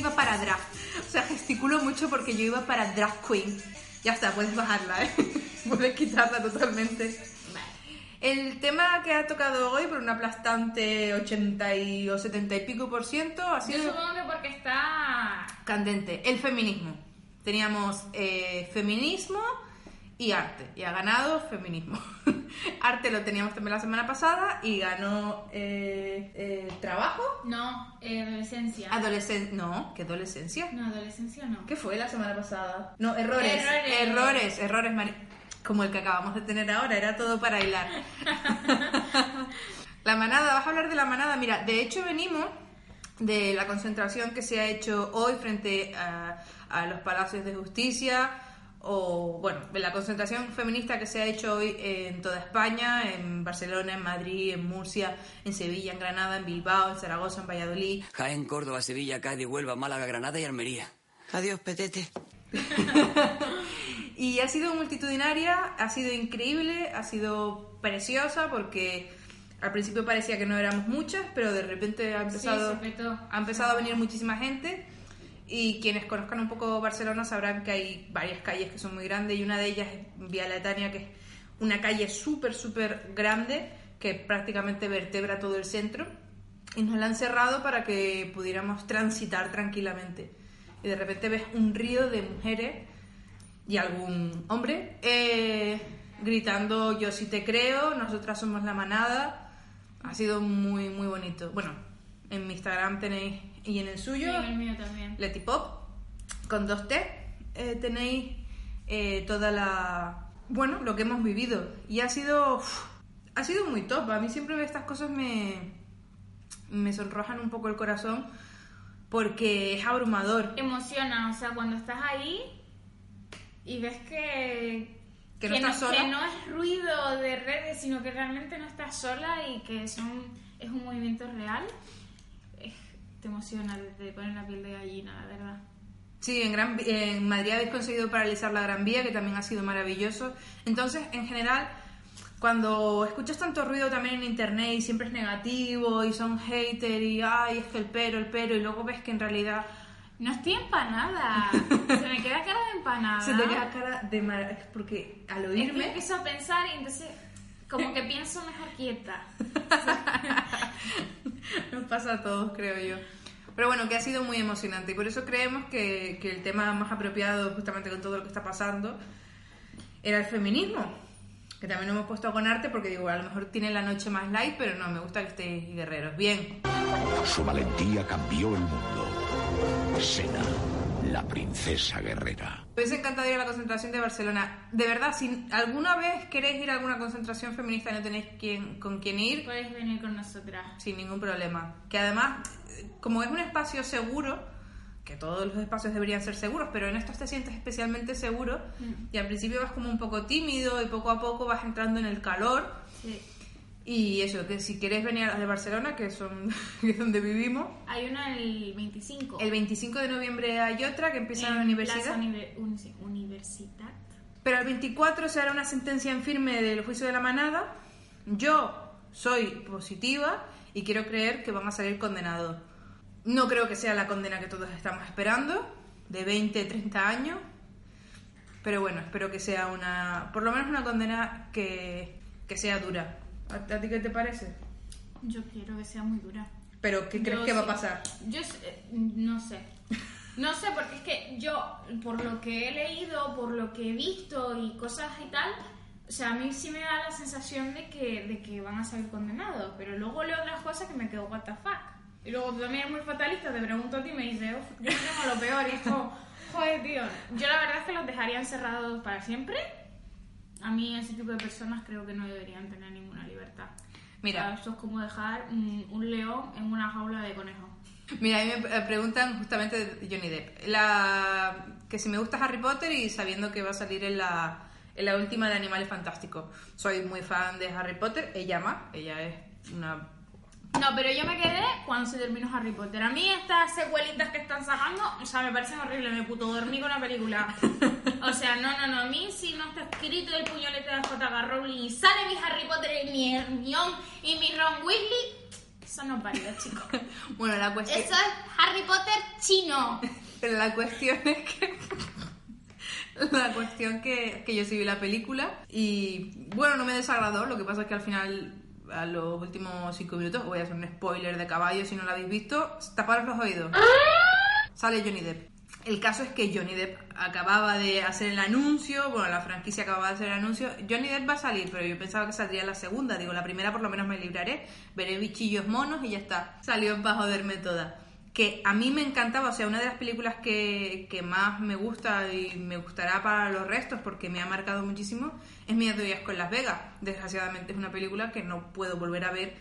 iba para drag. O sea, gesticulo mucho porque yo iba para drag queen. Ya está, puedes bajarla, ¿eh? puedes quitarla totalmente. El tema que ha tocado hoy por un aplastante 80 y, o 70 y pico por ciento ha Yo sido supongo que porque está. candente. El feminismo. Teníamos eh, feminismo y arte. Y ha ganado feminismo. arte lo teníamos también la semana pasada y ganó eh, eh, trabajo. No, eh, adolescencia. Adolescencia. No, ¿qué adolescencia? no, adolescencia no. ¿Qué fue la semana pasada? No, errores. Errores. Errores, errores, mari- Como el que acabamos de tener ahora, era todo para hilar. la manada, vas a hablar de la manada. Mira, de hecho venimos de la concentración que se ha hecho hoy frente a, a los palacios de justicia o, bueno, la concentración feminista que se ha hecho hoy en toda España, en Barcelona, en Madrid, en Murcia, en Sevilla, en Granada, en Bilbao, en Zaragoza, en Valladolid. Jaén, Córdoba, Sevilla, Cádiz, Huelva, Málaga, Granada y Almería. Adiós, petete. Y ha sido multitudinaria, ha sido increíble, ha sido preciosa porque al principio parecía que no éramos muchas, pero de repente ha empezado, ha empezado a venir muchísima gente y quienes conozcan un poco Barcelona sabrán que hay varias calles que son muy grandes y una de ellas es Vía Letania, que es una calle súper, súper grande que prácticamente vertebra todo el centro y nos la han cerrado para que pudiéramos transitar tranquilamente. Y de repente ves un río de mujeres y algún hombre eh, gritando yo sí te creo, nosotras somos la manada. Ha sido muy, muy bonito. Bueno, en mi Instagram tenéis y en el Sí, suyo, el mío también. Leti Pop, con dos T, eh, tenéis eh, toda la... Bueno, lo que hemos vivido. Y ha sido... ha sido muy top. A mí siempre estas cosas me, me sonrojan un poco el corazón porque es abrumador. Emociona, o sea, cuando estás ahí y ves que. Que no estás sola. que no es ruido de redes, sino que realmente no estás sola y que son, es un movimiento real, te emociona, te pone la piel de gallina, la verdad. Sí, en, Gran, en Madrid habéis conseguido paralizar la Gran Vía, que también ha sido maravilloso. Entonces, en general, cuando escuchas tanto ruido también en internet y siempre es negativo y son hater y ay, es que el pero, el pero, y luego ves que en realidad No estoy empanada, se me queda cara de empanada. se te queda cara de mar... porque al Es que oírme... empiezo a pensar y entonces como que pienso mejor quieta. Nos pasa a todos, creo yo. Pero bueno, que ha sido muy emocionante y por eso creemos que, que el tema más apropiado, justamente con todo lo que está pasando, era el feminismo. Que también lo hemos puesto con arte porque digo, a lo mejor tiene la noche más light, pero no, me gusta que estéis guerreros. Bien. Su valentía cambió el mundo. Sena, la princesa guerrera. Me hubiese encantado ir a la concentración de Barcelona. De verdad, si alguna vez queréis ir a alguna concentración feminista y no tenéis quién, con quién ir, Puedes venir con nosotras. sin ningún problema. Que además, eh, como es un espacio seguro, que todos los espacios deberían ser seguros, pero en estos te sientes especialmente seguro y al principio vas como un poco tímido y poco a poco vas entrando en el calor. Sí. Y eso, que si queréis venir a las de Barcelona, que son que es donde vivimos, Hay una el 25. el 25 de noviembre hay otra que empieza en la universidad. Plaza Univer- Uni- Universitat. Pero el 24 se hará una sentencia en firme del juicio de la manada. Yo soy positiva y quiero creer que van a salir condenados. No creo que sea la condena que todos estamos esperando, de 20, 30 años. Pero bueno, espero que sea una, por lo menos una condena que, que sea dura. ¿A, a ti qué te parece? Yo quiero que sea muy dura. Pero ¿qué crees Yo que va a pasar? Yo sé- no sé. No sé, porque es que yo, por lo que he leído, por lo que he visto y cosas y tal, o sea, a mí sí me da la sensación de que, de que van a salir condenados, pero luego leo otras cosas que me quedo, what the fuck. Y luego tú también eres muy fatalista, te pregunto a ti y me dices, "Uf, yo tengo lo peor, y es como, joder, tío. Yo la verdad es que los dejaría encerrados para siempre. A mí ese tipo de personas creo que no deberían tener ninguna Mira. Eso es como dejar un, león en una jaula de conejos. Mira, a mí me eh, preguntan justamente de Johnny Depp. La, que si me gusta Harry Potter y sabiendo que va a salir en la, en la última de Animales Fantásticos. Soy muy fan de Harry Potter. Ella ama, ella es una... No, pero yo me quedé cuando se terminó Harry Potter. A mí estas secuelitas que están sacando, o sea, me parecen horribles. Me puto dormí con la película. O sea, no, no, no. A mí si no está escrito el puñolete de J.K. Rowling y sale mi Harry Potter y mi Hermione y mi Ron Weasley, eso no válido, chicos. Bueno, la cuestión... Eso es Harry Potter chino. La cuestión es que. La cuestión que, que yo sí vi la película y bueno, no me desagradó, lo que pasa es que al final, a los últimos cinco minutos, voy a hacer un spoiler de caballo si no lo habéis visto, taparos los oídos. Sale Johnny Depp. El caso es que Johnny Depp acababa de hacer el anuncio, bueno, la franquicia acababa de hacer el anuncio. Johnny Depp va a salir, pero yo pensaba que saldría la segunda. Digo, la primera por lo menos me libraré, veré bichillos monos y ya está. Salió para joderme toda que a mí me encantaba, o sea, una de las películas que, que, más me gusta y me gustará para los restos porque me ha marcado muchísimo es Mi Asco en Las Vegas. Desgraciadamente es una película que no puedo volver a ver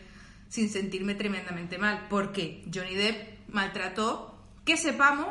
sin sentirme tremendamente mal, porque Johnny Depp maltrató, que sepamos,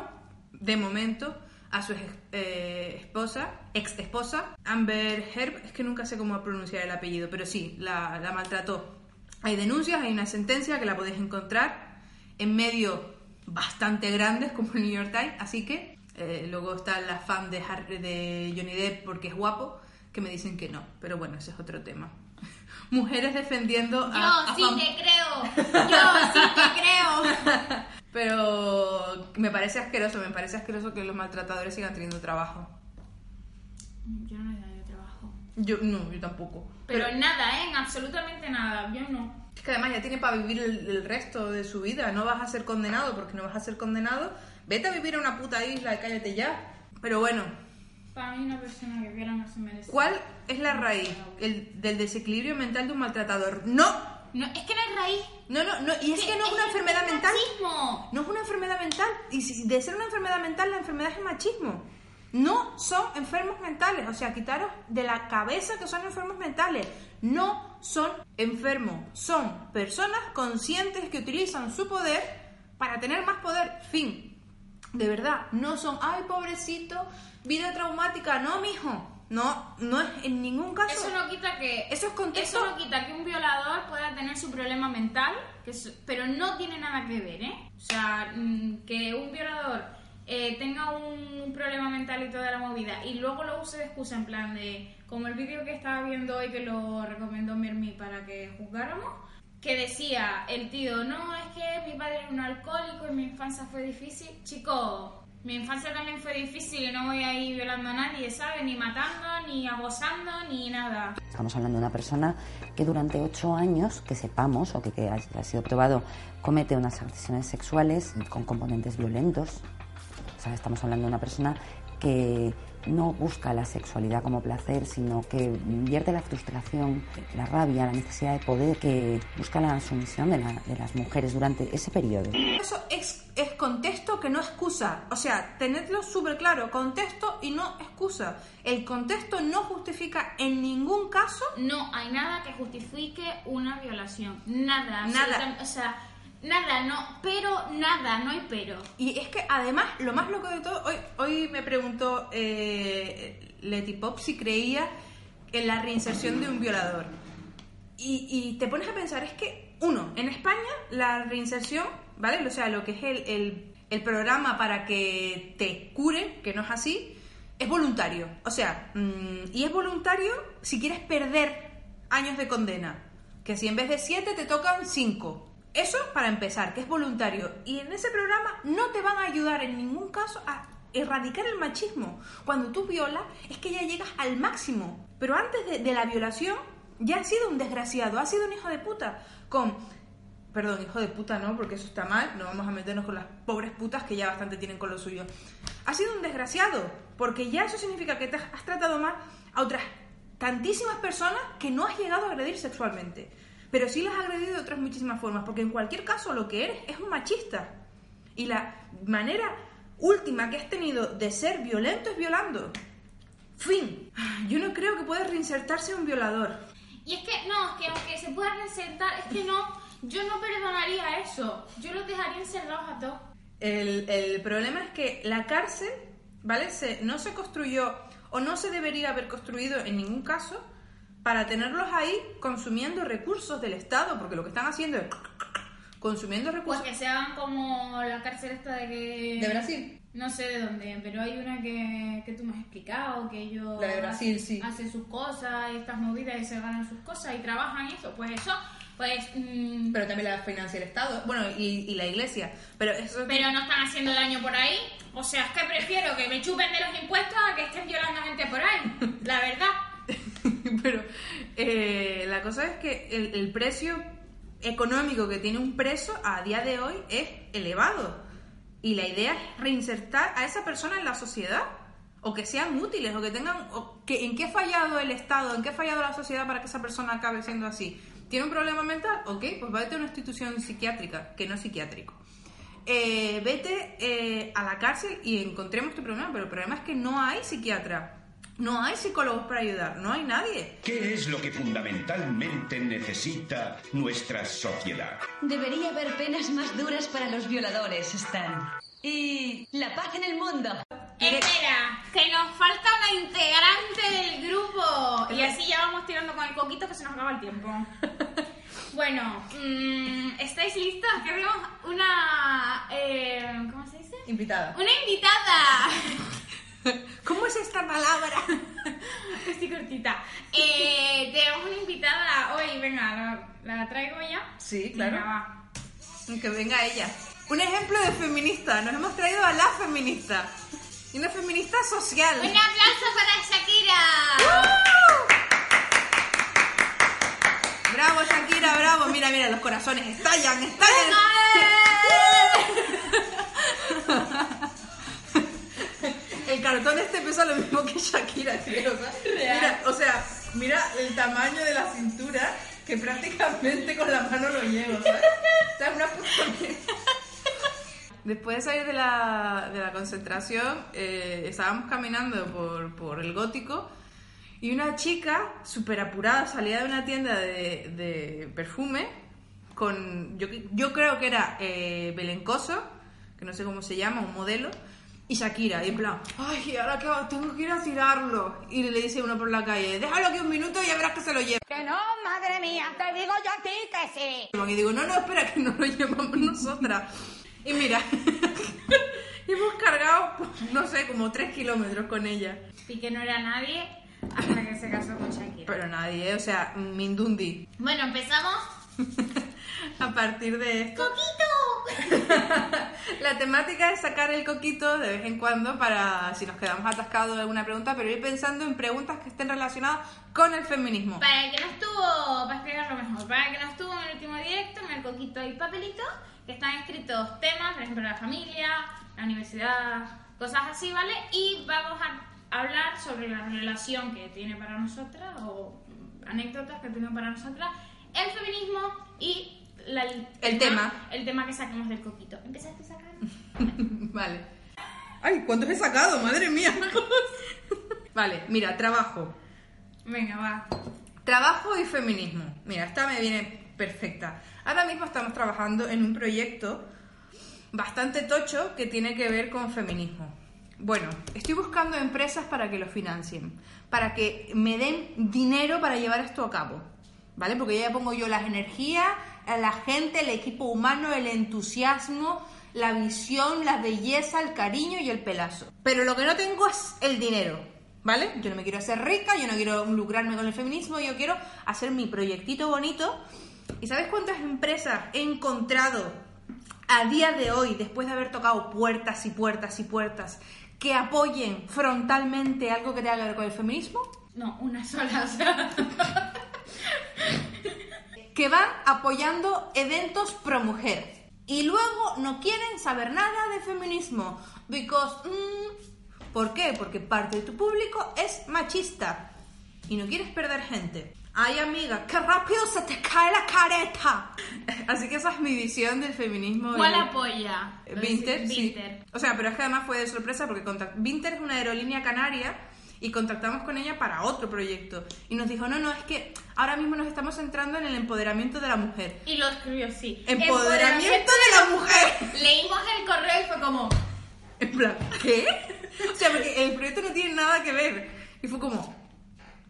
de momento, a su eh, esposa, ex esposa, Amber Herb, es que nunca sé cómo pronunciar el apellido, pero sí, la, la maltrató. Hay denuncias, hay una sentencia que la podéis encontrar en medio bastante grandes como el New York Times, así que eh, luego está la fan de, Harry, de Johnny Depp porque es guapo, que me dicen que no, pero bueno, ese es otro tema. Mujeres defendiendo Yo a... a sí te creo. Yo sí te creo. Pero me parece asqueroso, me parece asqueroso que los maltratadores sigan teniendo trabajo. Yo no le daría trabajo. Yo no, yo tampoco. Pero en nada, ¿eh? En absolutamente nada. Yo no. Es que además ya tiene para vivir el, el resto de su vida. No vas a ser condenado porque no vas a ser condenado. Vete a vivir a una puta isla y cállate ya. Pero bueno, Para mí una persona que quiera no se merece. ¿cuál es la raíz el- del desequilibrio mental de un maltratador? No, No, es que no es raíz. no, no, no. Y es que no es una enfermedad es mental. machismo. No es una enfermedad mental. Y si de ser una enfermedad mental, la enfermedad es machismo. No son enfermos mentales. O sea, quitaros de la cabeza que son enfermos mentales. No son enfermos. Son personas conscientes que utilizan su poder para tener más poder. Fin. De verdad, no son, ay, pobrecito, vida traumática. No, mijo. No, no es en ningún caso. Eso no quita que Eso es contexto. eso no quita que un violador pueda tener su problema mental, que es- pero no tiene nada que ver, ¿eh? O sea, mm, que un violador eh, tenga un problema mental y toda la movida y luego lo use de excusa en plan de como el vídeo que estaba viendo hoy que lo recomendó Mermi para que juzgáramos que decía el tío no es que mi padre era un alcohólico y mi infancia fue difícil chico mi infancia también fue difícil y no voy a ir violando a nadie ¿sabes? ni matando ni abusando ni nada Estamos hablando de una persona que durante ocho años, que sepamos, o que, que ha, sido probado, comete unas agresiones sexuales con componentes violentos. O sea, estamos hablando de una persona que no busca la sexualidad como placer, sino que vierte la frustración, la rabia, la necesidad de poder, que busca la sumisión de, la- de las mujeres durante ese periodo. Eso es, es contexto que no excusa. O sea, tenedlo súper claro. Contexto y no excusa. El contexto no justifica en ningún caso no hay nada que justifique una violación nada Nada. o sea nada no pero nada no hay pero Y es que además, lo más loco de todo, hoy, hoy me preguntó eh, Leti Pop si creía en la reinserción de un violador. Y, y te pones a pensar, es que, uno, en España la reinserción, ¿vale? O sea, lo que es el, el- el programa para que te curen, que no es así, es voluntario. O sea, mm, y es voluntario si quieres perder años de condena. Que si en vez de siete te tocan cinco. Eso para empezar, que es voluntario. Y en ese programa no te van a ayudar en ningún caso a erradicar el machismo. Cuando tú violas es que ya llegas al máximo. Pero antes de, la violación ya has sido un desgraciado, has sido un hijo de puta. Con... Perdón, hijo de puta no, porque eso está mal. No vamos a meternos con las pobres putas que ya bastante tienen con lo suyo. Has sido un desgraciado, porque ya eso significa que te has, has tratado mal a otras tantísimas personas que no has llegado a agredir sexualmente. Pero sí las has agredido de otras muchísimas formas, porque en cualquier caso lo que eres es un machista. Y la manera última que has tenido de ser violento es violando. Fin. Yo no creo que pueda reinsertarse un violador. Y es que, no, es que aunque se pueda reinsertar, es que no, yo no perdonaría eso. Yo los dejaría encerrados a todos. El, el problema es que la cárcel, ¿vale? Se, no se construyó o no se debería haber construido en ningún caso para tenerlos ahí consumiendo recursos del Estado, porque lo que están haciendo es consumiendo Pues recursos que se hagan como la cárcel esta de que... de Brasil. No sé de dónde, pero hay una que, que tú me has explicado, que ellos La de Brasil, hacen, sí. hacen sus cosas y estas movidas y se ganan sus cosas y trabajan y eso. Pues eso, pues... mm, Pero también la financia el Estado, bueno, y, y la Iglesia. Pero eso pero no están haciendo daño por ahí. O sea, es que prefiero que me chupen de los impuestos a que estén violando gente por ahí. La verdad. Pero eh, la cosa es que el, precio económico que tiene un preso a día de hoy es elevado. Y la idea es reinsertar a esa persona en la sociedad. O que sean útiles, o que tengan... O que, ¿En qué ha fallado el Estado? ¿En qué ha fallado la sociedad para que esa persona acabe siendo así? ¿Tiene un problema mental? Ok, pues vete a una institución psiquiátrica, que no es psiquiátrico. Eh, vete eh, a la cárcel y encontremos tu problema, pero el problema es que no hay psiquiatra. No hay psicólogos para ayudar, no hay nadie. ¿Qué es lo que fundamentalmente necesita nuestra sociedad? Debería haber penas más duras para los violadores, Stan. Y la paz en el mundo. Espera, que nos falta una integrante del grupo. Y así ya vamos tirando con el coquito que se nos acaba el tiempo. Bueno, mm, ¿estáis listos? Queremos una... eh, ¿Cómo se dice? Invitada. Una invitada. ¿Cómo es esta palabra? Estoy cortita. Eh, tenemos una invitada hoy. Venga, ¿la, la traigo ya? Sí, claro. Venga, va. Que venga ella. Un ejemplo de feminista. Nos hemos traído a la feminista. Y una feminista social. Un aplauso para Shakira. Bravo, Shakira, bravo. Mira, mira, los corazones estallan, estallan. El cartón este pesa lo mismo que Shakira, creo. ¿sabes? Mira, o sea, mira el tamaño de la cintura que prácticamente con la mano lo llevo, ¿sabes? O sea, una puta. Después de salir de la, de la concentración, eh, estábamos caminando por, por el gótico y una chica súper apurada salía de una tienda de, de perfume con, yo, yo creo que era eh, Belencoso, que no sé cómo se llama, un modelo, y Shakira, y en plan, ay, ahora qué hago? tengo que ir a tirarlo. Y le dice uno por la calle, déjalo aquí un minuto y ya verás que se lo lleva. Que no, madre mía, te digo yo a ti que sí. Y digo, no, no, espera, que no lo llevamos nosotras. Y mira, hemos cargado, pues, no sé, como tres kilómetros con ella. Y que no era nadie hasta que se casó con Shakira. Pero nadie, o sea, Mindundi. Bueno, empezamos. A partir de esto, ¡Coquito! la temática es sacar el coquito de vez en cuando para si nos quedamos atascados en alguna pregunta, pero ir pensando en preguntas que estén relacionadas con el feminismo. Para el que no estuvo, para explicarlo mejor, para el que no estuvo en el último directo, en el coquito hay papelitos que están escritos temas, por ejemplo, la familia, la universidad, cosas así, ¿vale? Y vamos a hablar sobre la relación que tiene para nosotras o anécdotas que tiene para nosotras el feminismo y la- El tema. El tema que saquemos del coquito. ¿Empezaste a sacar? Vale. Ay, ¿cuántos he sacado? Madre mía. vale, mira, trabajo. Venga, va. Trabajo y feminismo. Mira, esta me viene perfecta. Ahora mismo estamos trabajando en un proyecto bastante tocho que tiene que ver con feminismo. Bueno, estoy buscando empresas para que lo financien, para que me den dinero para llevar esto a cabo, ¿vale? Porque ya pongo yo las energías, a la gente, el equipo humano, el entusiasmo, la visión, la belleza, el cariño y el pelazo. Pero lo que no tengo es el dinero, ¿vale? Yo no me quiero hacer rica, yo no quiero lucrarme con el feminismo, yo quiero hacer mi proyectito bonito. ¿Y sabes cuántas empresas he encontrado a día de hoy, después de haber tocado puertas y puertas y puertas, que apoyen frontalmente algo que tenga que ver con el feminismo? No, una sola. que van apoyando eventos pro mujer y luego no quieren saber nada de feminismo because mm, ¿por qué? Porque parte de tu público es machista y no quieres perder gente. Ay amiga, qué rápido se te cae la careta. Así que esa es mi visión del feminismo. ¿Cuál apoya? Vinter, sí. O sea, pero es que además fue de sorpresa porque Vinter es una aerolínea canaria y contactamos con ella para otro proyecto. Y nos dijo, no, no, es que ahora mismo nos estamos centrando en el empoderamiento de la mujer. Y lo escribió así. Empoderamiento de la mujer. Leímos el correo y fue como... En plan, ¿qué? O sea, porque el proyecto no tiene nada que ver. Y fue como,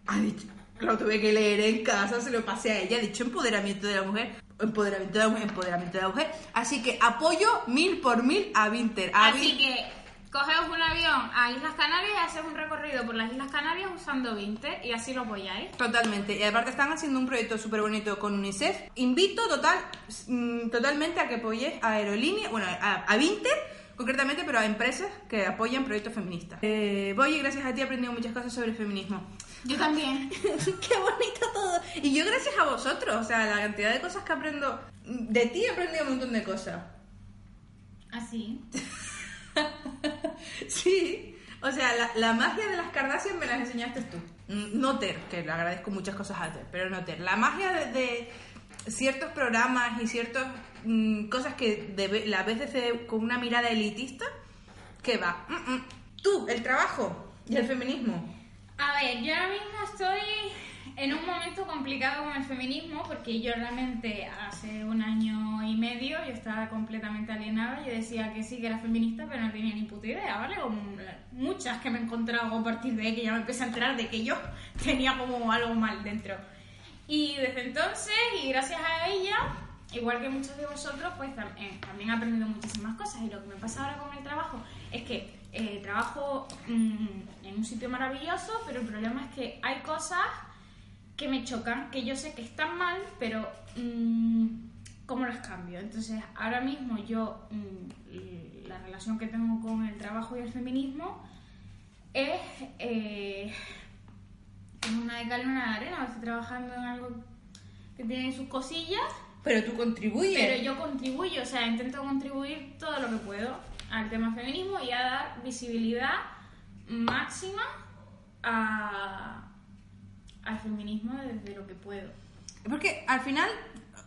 ha dicho, lo tuve que leer en casa, se lo pasé a ella, ha dicho empoderamiento de la mujer. Empoderamiento de la mujer, empoderamiento de la mujer. Así que apoyo mil por mil a Winter. A Así Vin- que cogeos un avión a Islas Canarias y haces un recorrido por las Islas Canarias usando Vinted y así lo apoyáis. Totalmente. Y aparte están haciendo un proyecto súper bonito con UNICEF. Invito total, mm, totalmente a que apoyes a aerolíneas, bueno, a, a Vinted concretamente, pero a empresas que apoyan proyectos feministas. Eh, Boy, gracias a ti he aprendido muchas cosas sobre feminismo. Yo también. Qué bonito todo. Y yo gracias a vosotros, o sea, la cantidad de cosas que aprendo. De ti he aprendido un montón de cosas. Así. Sí. O sea, la, magia de las Kardashian me las enseñaste tú. Mm, No Ter, que le agradezco muchas cosas a Ter, pero no Ter. La magia de, ciertos programas y ciertas mm, cosas que de, la ves con una mirada elitista, que va. Mm. Tú, el trabajo y el feminismo. A ver, yo ahora mismo estoy en un momento complicado con el feminismo porque yo realmente hace un año y medio yo estaba completamente alienada. Yo decía que sí, que era feminista, pero no tenía ni puta idea, ¿vale? Como muchas que me he encontrado a partir de que ya me empecé a enterar de que yo tenía como algo mal dentro. Y desde entonces, y gracias a ella, igual que muchos de vosotros, pues tam- eh, también he aprendido muchísimas cosas. Y lo que me pasa ahora con el trabajo es que eh, trabajo mm, en un sitio maravilloso, pero el problema es que hay cosas que me chocan, que yo sé que están mal, pero mm, ¿cómo las cambio? Entonces, ahora mismo yo, mm, la relación que tengo con el trabajo y el feminismo es eh, una de cal y una de arena. Estoy trabajando en algo que tiene sus cosillas, Pero tú contribuyes. pero yo contribuyo, o sea, intento contribuir todo lo que puedo al tema feminismo y a dar visibilidad máxima a- al feminismo desde lo que puedo. Porque al final,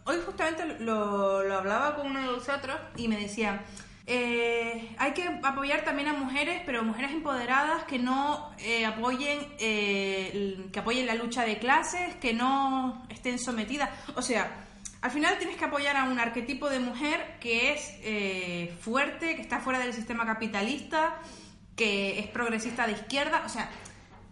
hoy justamente lo, lo hablaba con uno de vosotros y me decía, eh, hay que apoyar también a mujeres, pero mujeres empoderadas que no eh, apoyen, eh, que apoyen la lucha de clases, que no estén sometidas. O sea, al final tienes que apoyar a un arquetipo de mujer que es eh, fuerte, que está fuera del sistema capitalista, que es progresista de izquierda, o sea,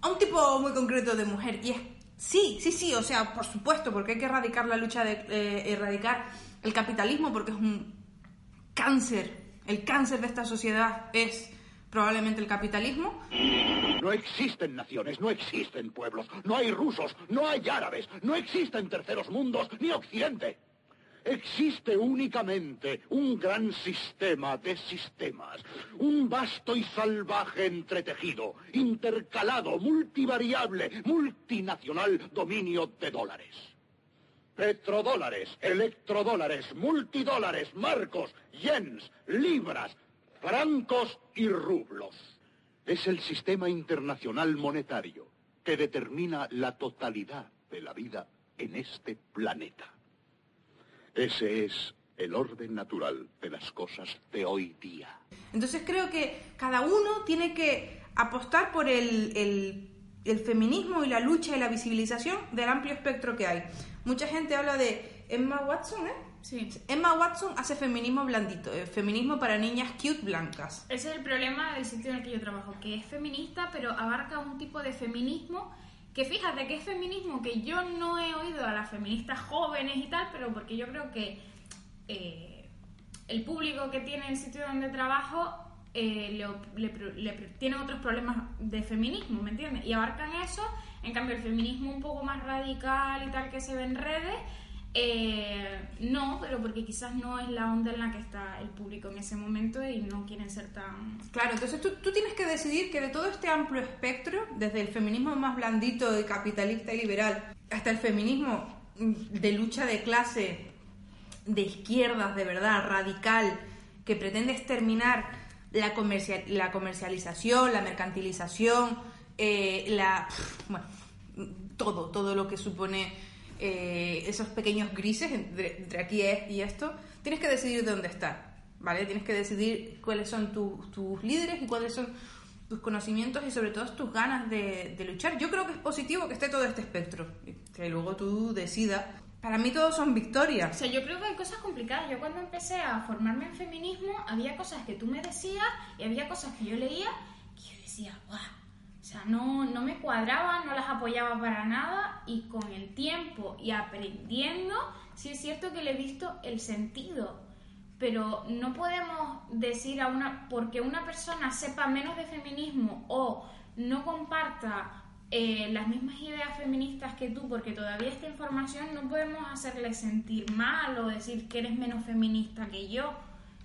a un tipo muy concreto de mujer. Y es, sí, sí, sí, o sea, por supuesto, porque hay que erradicar la lucha de eh, erradicar el capitalismo, porque es un cáncer. El cáncer de esta sociedad es probablemente el capitalismo. No existen naciones, no existen pueblos, no hay rusos, no hay árabes, no existen terceros mundos, ni occidente. Existe únicamente un gran sistema de sistemas, un vasto y salvaje entretejido, intercalado, multivariable, multinacional dominio de dólares. Petrodólares, electrodólares, multidólares, marcos, yens, libras, francos y rublos. Es el sistema internacional monetario que determina la totalidad de la vida en este planeta. Ese es el orden natural de las cosas de hoy día. Entonces creo que cada uno tiene que apostar por el, el- el feminismo y la lucha y la visibilización del amplio espectro que hay. Mucha gente habla de Emma Watson, ¿eh? Sí. Emma Watson hace feminismo blandito, eh, feminismo para niñas cute blancas. Ese es el problema del sitio en el que yo trabajo, que es feminista, pero abarca un tipo de feminismo que fíjate que es feminismo que yo no he oído a las feministas jóvenes y tal, pero porque yo creo que eh, el público que tiene el sitio donde trabajo eh, le, le le pro- tiene otros problemas de feminismo, ¿me entiendes? Y abarcan eso, en cambio el feminismo un poco más radical y tal que se ve en redes, eh, no, pero porque quizás no es la onda en la que está el público en ese momento y no quieren ser tan... Claro, entonces tú, tú tienes que decidir que de todo este amplio espectro, desde el feminismo más blandito, de capitalista y liberal, hasta el feminismo mm, de lucha de clase, de izquierdas, de verdad, radical, que pretende exterminar la, comercial, la comercialización, la mercantilización, eh, la... Bueno, todo, todo lo que supone eh, esos pequeños grises entre, entre aquí y esto, tienes que decidir de dónde estar, ¿vale? Tienes que decidir cuáles son tu- tus líderes y cuáles son tus conocimientos y sobre todo tus ganas de, de luchar. Yo creo que es positivo que esté todo este espectro, que luego tú decidas. Para mí todos son O victorias. sea, yo creo que hay cosas complicadas. Yo cuando empecé a formarme en feminismo, había cosas que tú me decías y había cosas que yo leía que yo decía, guau. O sea, no, no me cuadraban, no las apoyaba para nada y con el tiempo y aprendiendo, sí es cierto que le he visto el sentido. Pero no podemos decir a una, porque una persona sepa menos de feminismo o no comparta eh, las mismas ideas feministas que tú, porque todavía esta información no podemos hacerle sentir mal o decir que eres menos feminista que yo.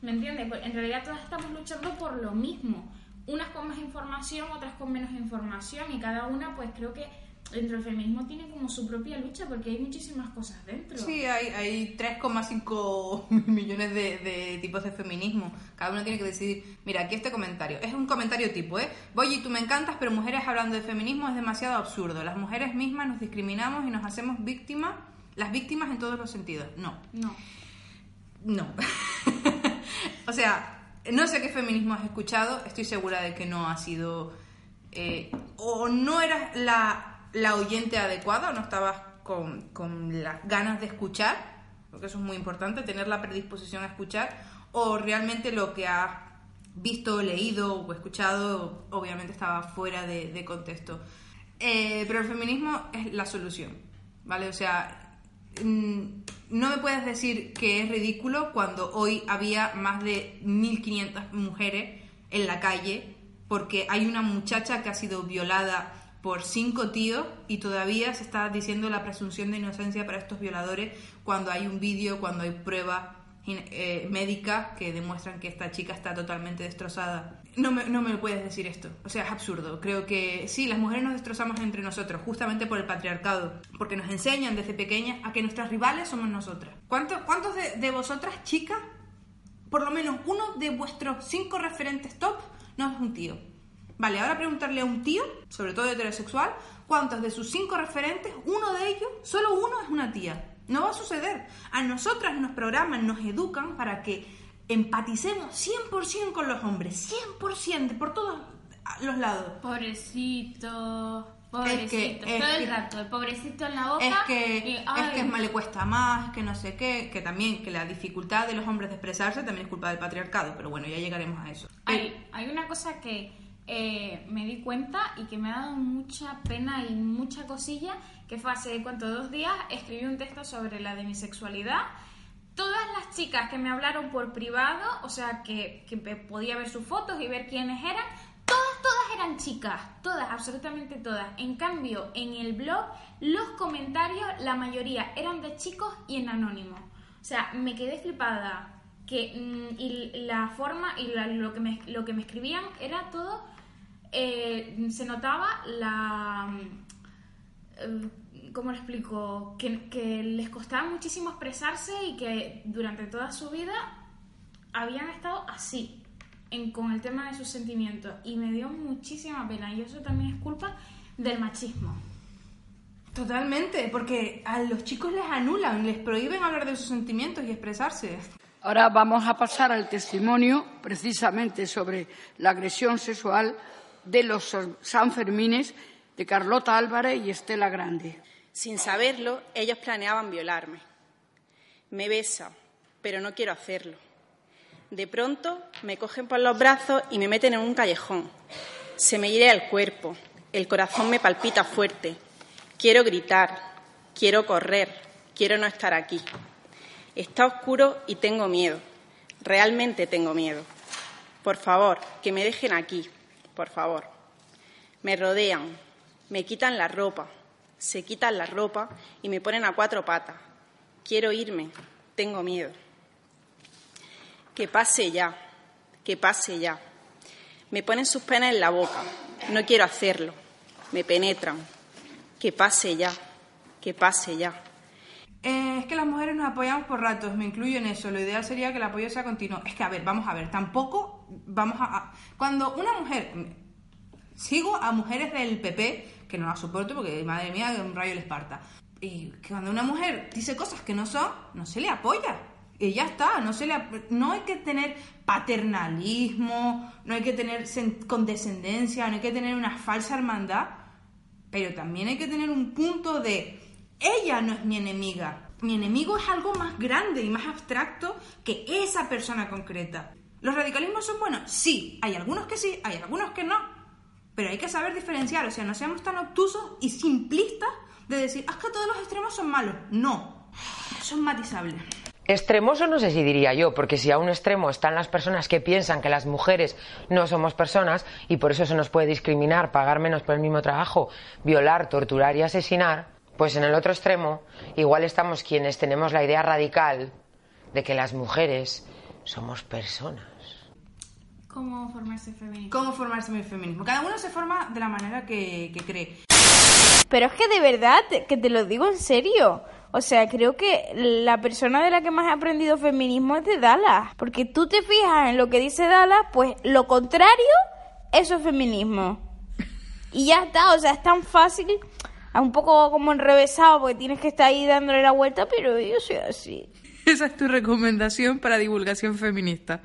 ¿Me entiendes? Pues, En realidad todas estamos luchando por lo mismo. Unas con más información, otras con menos información y cada una pues creo que dentro del feminismo tiene como su propia lucha porque hay muchísimas cosas dentro. Sí, hay, hay 3,5 millones de, de tipos de feminismo. Cada uno tiene que decidir. Mira, aquí este comentario. Es un comentario tipo, ¿eh? Voy y tú me encantas, pero mujeres hablando de feminismo es demasiado absurdo. Las mujeres mismas nos discriminamos y nos hacemos víctimas, las víctimas en todos los sentidos. No, No. no. o sea, no sé qué feminismo has escuchado, estoy segura de que no ha sido... eh, o no eras la, la oyente adecuada o no estabas con, con las ganas de escuchar, porque eso es muy importante, tener la predisposición a escuchar, o realmente lo que has visto, leído o escuchado obviamente estaba fuera de, contexto. Eh, pero el feminismo es la solución, ¿vale? O sea, no me puedes decir que es ridículo cuando hoy había más de 1.500 mujeres en la calle porque hay una muchacha que ha sido violada por cinco tíos y todavía se está diciendo la presunción de inocencia para estos violadores cuando hay un vídeo, cuando hay pruebas eh, médicas que demuestran que esta chica está totalmente destrozada. No me, no me puedes decir esto. O sea, es absurdo. Creo que sí, las mujeres nos destrozamos entre nosotros, justamente por el patriarcado, porque nos enseñan desde pequeñas a que nuestras rivales somos nosotras. ¿Cuántos, cuántos de, vosotras, chicas, por lo menos uno de vuestros cinco referentes top no es un tío? Vale, ahora preguntarle a un tío, sobre todo heterosexual, cuántos de sus cinco referentes, uno de ellos, solo uno es una tía. No va a suceder. A nosotras nos programan, nos educan para que empaticemos 100% con los hombres, 100%, de por todos los lados. Pobrecito, Es pobrecito, que- es todo el que- rato, el pobrecito en la boca. Es que, y, es que más le cuesta más, que no sé qué, que también que la dificultad de los hombres de expresarse también es culpa del patriarcado, pero bueno, ya llegaremos a eso. Hay, hay una cosa que eh, me di cuenta y que me ha dado mucha pena y mucha cosilla, que fue hace cuánto, dos días, escribí un texto sobre la demisexualidad. Todas las chicas que me hablaron por privado, o sea, que, que podía ver sus fotos y ver quiénes eran, todas, todas eran chicas, todas, absolutamente todas. En cambio, en el blog, los comentarios, la mayoría eran de chicos y en anónimo. O sea, me quedé flipada que mm, y la forma y lo, que me, lo que me escribían era todo eh, se notaba la mm, eh, ¿cómo lo explico? Que, que les costaba muchísimo expresarse y que durante toda su vida habían estado así en, con el tema de sus sentimientos y me dio muchísima pena y eso también es culpa del machismo Totalmente, porque a los chicos les anulan, les prohíben hablar de sus sentimientos y expresarse. Ahora vamos a pasar al testimonio precisamente sobre la agresión sexual de los Sanfermines de Carlota Álvarez y Estela Grande. Sin saberlo, ellos planeaban violarme. Me besa, pero no quiero hacerlo. De pronto me cogen por los brazos y me meten en un callejón. Se me hiere el cuerpo, el corazón me palpita fuerte. Quiero gritar, quiero correr, quiero no estar aquí. Está oscuro y tengo miedo. Realmente tengo miedo. Por favor, que me dejen aquí, por favor. Me rodean, me quitan la ropa, se quitan la ropa y me ponen a cuatro patas. Quiero irme, tengo miedo. Que pase ya, que pase ya. Me ponen sus penas en la boca, no quiero hacerlo. Me penetran. Que pase ya, que pase ya. Eh, es que las mujeres nos apoyamos por ratos, me incluyo en eso. Lo ideal sería que el apoyo sea continuo. Es que, a ver, vamos a ver, tampoco vamos a... a- Cuando una mujer... Sigo a mujeres del PP, que no las soporto porque, madre mía, un rayo les parta. Y que cuando una mujer dice cosas que no son, no se le apoya. Y ya está, no, se le, no hay que tener paternalismo, no hay que tener condescendencia, no hay que tener una falsa hermandad, pero también hay que tener un punto de, ella no es mi enemiga, mi enemigo es algo más grande y más abstracto que esa persona concreta. ¿Los radicalismos son buenos? Sí, hay algunos que sí, hay algunos que no, pero hay que saber diferenciar, o sea, no seamos tan obtusos y simplistas de decir, "Ah, es que todos los extremos son malos. No, son matizables. Extremoso no sé si diría yo, porque si a un extremo están las personas que piensan que las mujeres no somos personas y por eso se nos puede discriminar, pagar menos por el mismo trabajo, violar, torturar y asesinar, pues en el otro extremo igual estamos quienes tenemos la idea radical de que las mujeres somos personas. ¿Cómo formarse femenino? ¿Cómo formarse mi feminismo? Cada uno se forma de la manera que, que cree. Pero es que de verdad, que te lo digo en serio. O sea, creo que la persona de la que más he aprendido feminismo es de Dallas. Porque tú te fijas en lo que dice Dallas, pues lo contrario, eso es feminismo. Y ya está, o sea, es tan fácil, un poco como enrevesado, porque tienes que estar ahí dándole la vuelta, pero yo soy así. Esa es tu recomendación para divulgación feminista.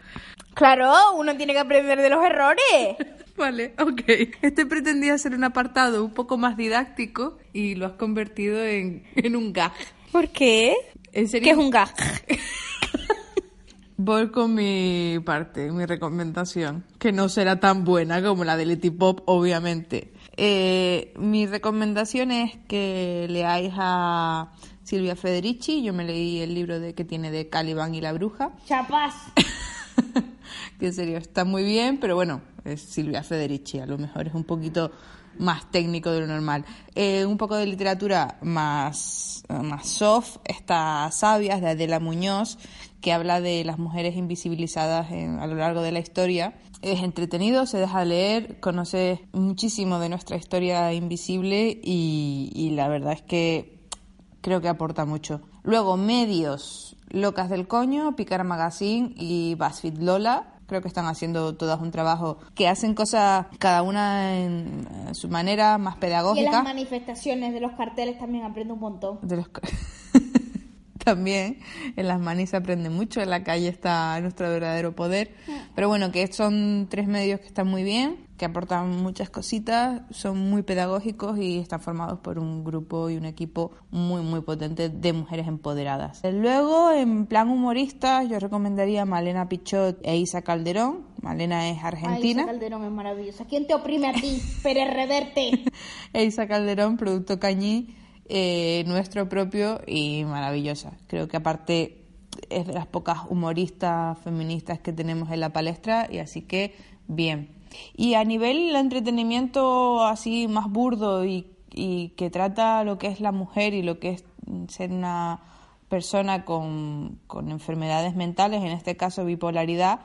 Claro, uno tiene que aprender de los errores. Vale, ok. Este pretendía ser un apartado un poco más didáctico y lo has convertido en, en un gag. ¿Por qué? ¿En serio? ¿Qué es un gag? Voy con mi parte, mi recomendación, que no será tan buena como la de Leti Pop, obviamente. Eh, mi recomendación es que leáis a Silvia Federici. Yo me leí el libro de, que tiene de Caliban y la bruja. Chapas. que serio está muy bien, pero bueno, es Silvia Federici, a lo mejor es un poquito más técnico de lo normal. Eh, un poco de literatura más, más soft, está Sabias de Adela Muñoz, que habla de las mujeres invisibilizadas en- a lo largo de la historia. Es entretenido, se deja leer, conoce muchísimo de nuestra historia invisible y, y la verdad es que creo que aporta mucho. Luego, medios, Locas del Coño, Picar Magazine y BuzzFeed Lola. Creo que están haciendo todas un trabajo que hacen cosas cada una en, eh, su manera más Y en las pedagógica. manifestaciones de los carteles también aprendo un montón. De los También en las manis se aprende mucho, en la calle está nuestro verdadero poder. Pero bueno, que son tres medios que están muy bien, que aportan muchas cositas, son muy pedagógicos y están formados por un grupo y un equipo muy, muy potente de mujeres empoderadas. Luego, en plan humorista, yo recomendaría a Malena Pichot e Isa Calderón. Malena es argentina. Ay, esa Calderón es maravillosa. ¿Quién te oprime a ti, Pérez Reverte? Elsa Calderón, producto Cañí, eh, nuestro propio y maravillosa. Creo que aparte es de las pocas humoristas feministas que tenemos en la palestra y así que bien. Y a nivel entretenimiento así más burdo y, y que trata lo que es la mujer y lo que es ser una persona con, con enfermedades mentales, en este caso bipolaridad,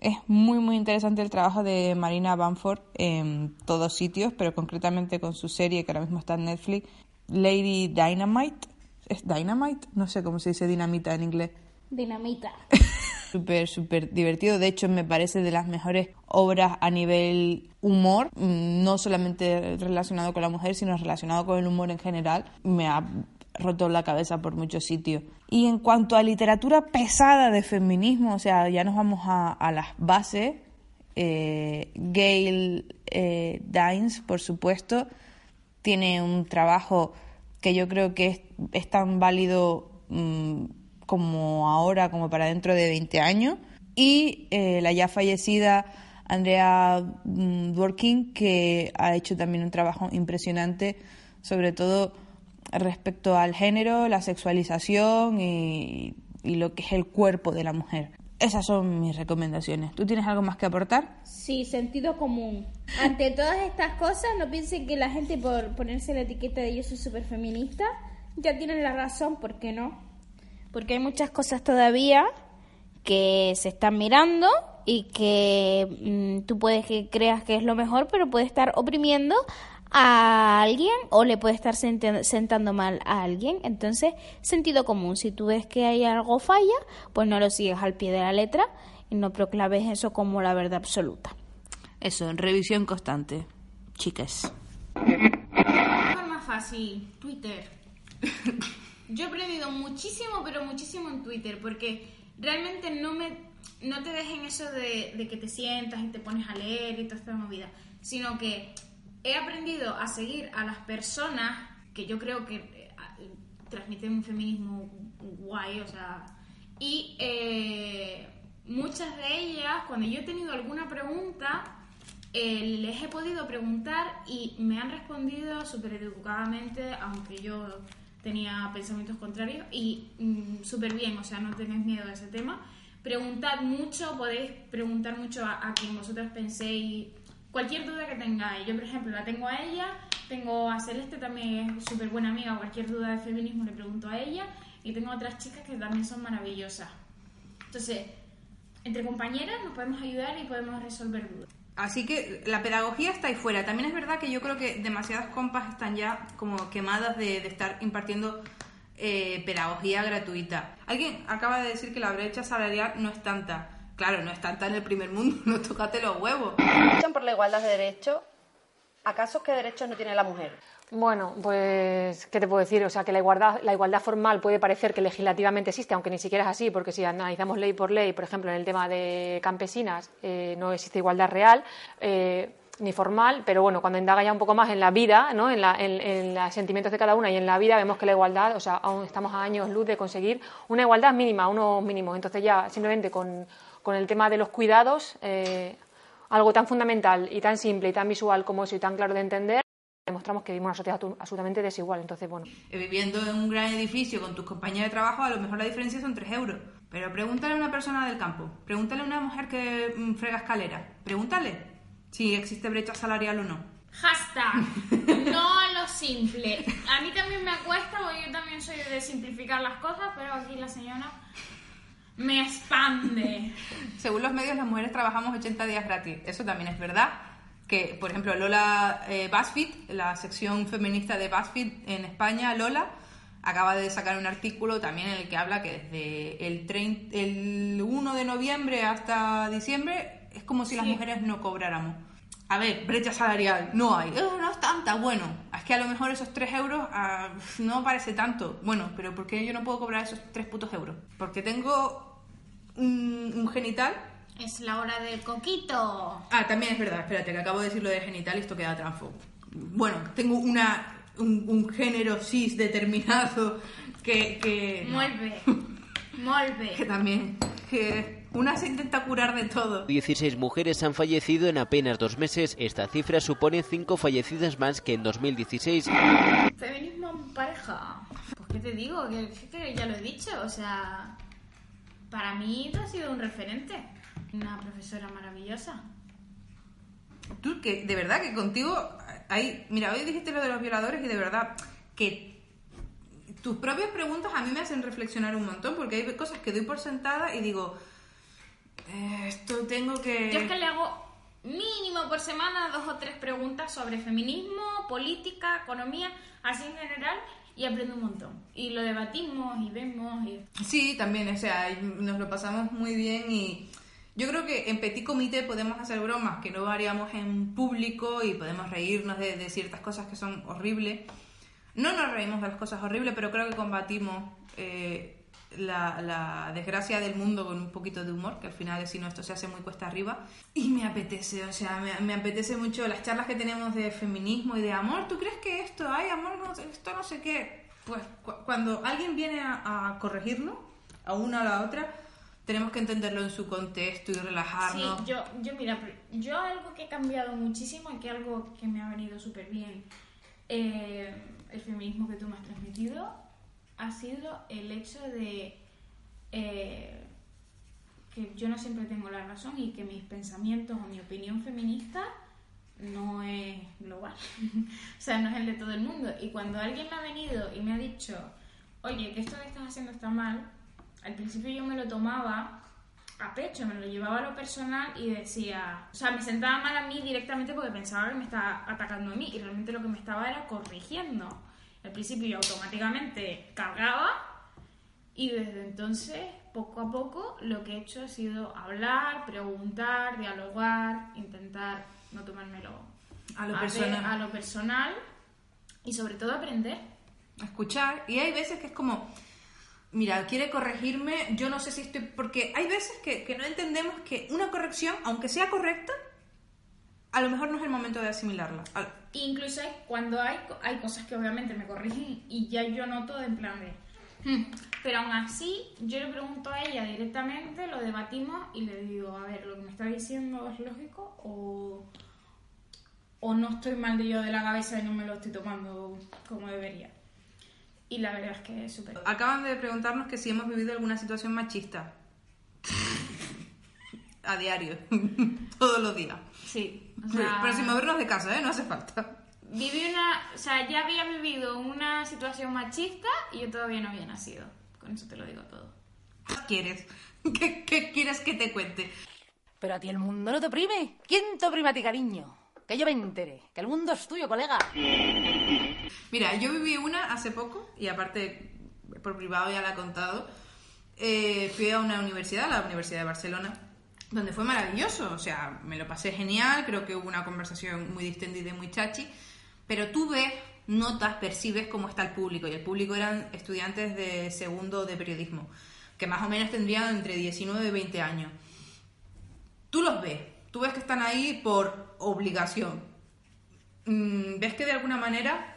es muy muy interesante el trabajo de Marina Bamford en todos sitios, pero concretamente con su serie que ahora mismo está en Netflix, Lady Dynamite. ¿Es Dynamite? No sé cómo se dice dinamita en inglés. Dinamita. Súper, súper divertido. De hecho, me parece de las mejores obras a nivel humor, mm, no solamente relacionado con la mujer, sino relacionado con el humor en general. Me ha roto la cabeza por muchos sitios. Y en cuanto a literatura pesada de feminismo, o sea, ya nos vamos a, a las bases. Eh, Gail eh, Dines, por supuesto, tiene un trabajo que yo creo que es, tan válido mm, como ahora, como para dentro de 20 años. Y eh, la ya fallecida Andrea mm, Dworkin, que ha hecho también un trabajo impresionante, sobre todo respecto al género, la sexualización y, y lo que es el cuerpo de la mujer. Esas son mis recomendaciones. ¿Tú tienes algo más que aportar? Sí, sentido común. Ante todas estas cosas, no piensen que la gente por ponerse la etiqueta de yo soy súper feminista, ya tienen la razón, ¿por qué no? Porque hay muchas cosas todavía que se están mirando y que mm, tú puedes que creas que es lo mejor, pero puede estar oprimiendo a alguien o le puede estar sentando mal a alguien. Entonces, sentido común. Si tú ves que hay algo falla, pues no lo sigas al pie de la letra y no proclames eso como la verdad absoluta. Eso, en revisión constante. Chicas. forma fácil, Twitter. yo he aprendido muchísimo, pero muchísimo en Twitter, porque realmente no me no te dejen eso de, de que te sientas y te pones a leer y toda esta movida, sino que he aprendido a seguir a las personas que yo creo que eh, transmiten un feminismo guay, o sea, y eh, muchas de ellas, cuando yo he tenido alguna pregunta, eh, les he podido preguntar y me han respondido súper educadamente, aunque yo tenía pensamientos contrarios, y mm, súper bien, o sea, no tenéis miedo a ese tema. Preguntad mucho, podéis preguntar mucho a, a quien vosotros penséis, cualquier duda que tengáis. Yo, por ejemplo, la tengo a ella, tengo a Celeste también, es súper buena amiga, cualquier duda de feminismo le pregunto a ella, y tengo otras chicas que también son maravillosas. Entonces, entre compañeras nos podemos ayudar y podemos resolver dudas. Así que la pedagogía está ahí fuera. También es verdad que yo creo que demasiadas compas están ya como quemadas de, estar impartiendo eh, pedagogía gratuita. Alguien acaba de decir que la brecha salarial no es tanta. Claro, no es tanta en el primer mundo, no tócate los huevos. Luchan por la igualdad de derechos. ¿Acaso qué derechos no tiene la mujer? Bueno, pues, ¿qué te puedo decir? O sea, que la igualdad, la igualdad formal puede parecer que legislativamente existe, aunque ni siquiera es así, porque si analizamos ley por ley, por ejemplo, en el tema de campesinas, eh, no existe igualdad real. Eh, ni formal, pero bueno, cuando indaga ya un poco más en la vida, ¿no? en, la, en, en los sentimientos de cada una y en la vida, vemos que la igualdad, o sea, aún estamos a años luz de conseguir una igualdad mínima, unos mínimos. Entonces ya simplemente con, con el tema de los cuidados, eh, algo tan fundamental y tan simple y tan visual como eso y tan claro de entender, demostramos que vivimos una sociedad absolutamente desigual. Entonces, bueno. Eh, Viviendo en un gran edificio con tus compañeros de trabajo, a lo mejor la diferencia son 3 euros. Pero pregúntale a una persona del campo, pregúntale a una mujer que mm, frega escalera, pregúntale si existe brecha salarial o no. Hashtag, no a lo simple. A mí también me cuesta, porque yo también soy de simplificar las cosas, pero aquí la señora me expande. Según los medios, las mujeres trabajamos 80 días gratis. Eso también es verdad. Que, por ejemplo, Lola eh, BuzzFeed, la sección feminista de BuzzFeed en España, Lola, acaba de sacar un artículo también en el que habla que desde el, 30 el 1 de noviembre hasta diciembre es como si las mujeres no cobráramos. A ver, brecha salarial, no hay. Eh, no es tanta, bueno. Es que a lo mejor esos 3 euros ah, no parece tanto. Bueno, pero ¿por qué yo no puedo cobrar esos 3 putos euros? Porque tengo un, un genital. Es la hora del coquito. Ah, también es verdad, espérate, que acabo de decir lo de genital y esto queda transfo. Bueno, tengo una, un, un género cis determinado que... que no. Mueve. Molve. Que también. Que una se intenta curar de todo. 16 mujeres han fallecido en apenas dos meses. Esta cifra supone 5 fallecidas más que en 2016. Feminismo en pareja. Pues qué te digo, que, que ya lo he dicho, o sea, para mí tú has sido un referente, una profesora maravillosa. Tú, que de verdad que contigo hay... Mira, hoy dijiste lo de los violadores y de verdad que tus propias preguntas a mí me hacen reflexionar un montón porque hay cosas que doy por sentada y digo, eh, esto tengo que... Yo es que le hago mínimo por semana dos o tres preguntas sobre feminismo, política, economía, así en general, y aprendo un montón. Y lo debatimos y vemos. Y... Sí, también, o sea, nos lo pasamos muy bien y yo creo que en Petit Comité podemos hacer bromas que no haríamos en público y podemos reírnos de, de ciertas cosas que son horribles. No nos reímos de las cosas horribles, pero creo que combatimos eh, la, desgracia del mundo con un poquito de humor, que al final si no esto se hace muy cuesta arriba. Y me apetece, o sea, me, apetece mucho las charlas que tenemos de feminismo y de amor. ¿Tú crees que esto hay amor? No, esto no sé qué. Pues cu cuando alguien viene a, corregirnos, a una o a la otra, tenemos que entenderlo en su contexto y relajarnos. Sí, yo, yo mira, yo algo que he cambiado muchísimo y que algo que me ha venido súper bien. Eh, el feminismo que tú me has transmitido ha sido el hecho de eh, que yo no siempre tengo la razón y que mis pensamientos o mi opinión feminista no es global, o sea, no es el de todo el mundo. Y cuando alguien me ha venido y me ha dicho, oye, que esto que estás haciendo está mal, al principio yo me lo tomaba a pecho, me lo llevaba a lo personal y decía, o sea, me sentaba mal a mí directamente porque pensaba que me estaba atacando a mí y realmente lo que me estaba era corrigiendo. Al principio yo automáticamente cargaba y desde entonces, poco a poco, lo que he hecho ha sido hablar, preguntar, dialogar, intentar no tomármelo a lo, a, personal. a lo personal y sobre todo aprender. escuchar y hay veces que es como, mira, quiere corregirme, yo no sé si estoy, porque hay veces que, que no entendemos que una corrección, aunque sea correcta, a lo mejor no es el momento de asimilarla. Al- Incluso cuando hay, hay cosas que obviamente me corrigen y ya yo noto en plan de... "Hmm", Pero aún así, yo le pregunto a ella directamente, lo debatimos y le digo, a ver, lo que me está diciendo es lógico o, o no estoy mal de yo de la cabeza y no me lo estoy tomando como debería. Y la verdad es que es súper... Acaban de preguntarnos que si hemos vivido alguna situación machista. A diario, todos los días. Sí, o Pero- sea- Pero sin movernos de casa, ¿eh? No hace falta. Viví una, o sea, ya había vivido una situación machista y yo todavía no había nacido. Con eso te lo digo todo. ¿Qué quieres? ¿Qué, qué quieres que te cuente? Pero a ti el mundo no te oprime. ¿Quién te oprime a ti, cariño? Que yo me entere. Que el mundo es tuyo, colega. Mira, yo viví una hace poco y aparte por privado ya la he contado. Eh, fui a una universidad, la Universidad de Barcelona, donde fue maravilloso. O sea, me lo pasé genial, creo que hubo una conversación muy distendida y muy chachi. Pero tú ves, notas, percibes cómo está el público. Y el público eran estudiantes de segundo de periodismo, que más o menos tendrían entre 19 y 20 años. Tú los ves, tú ves que están ahí por obligación. Mm, ves que de alguna manera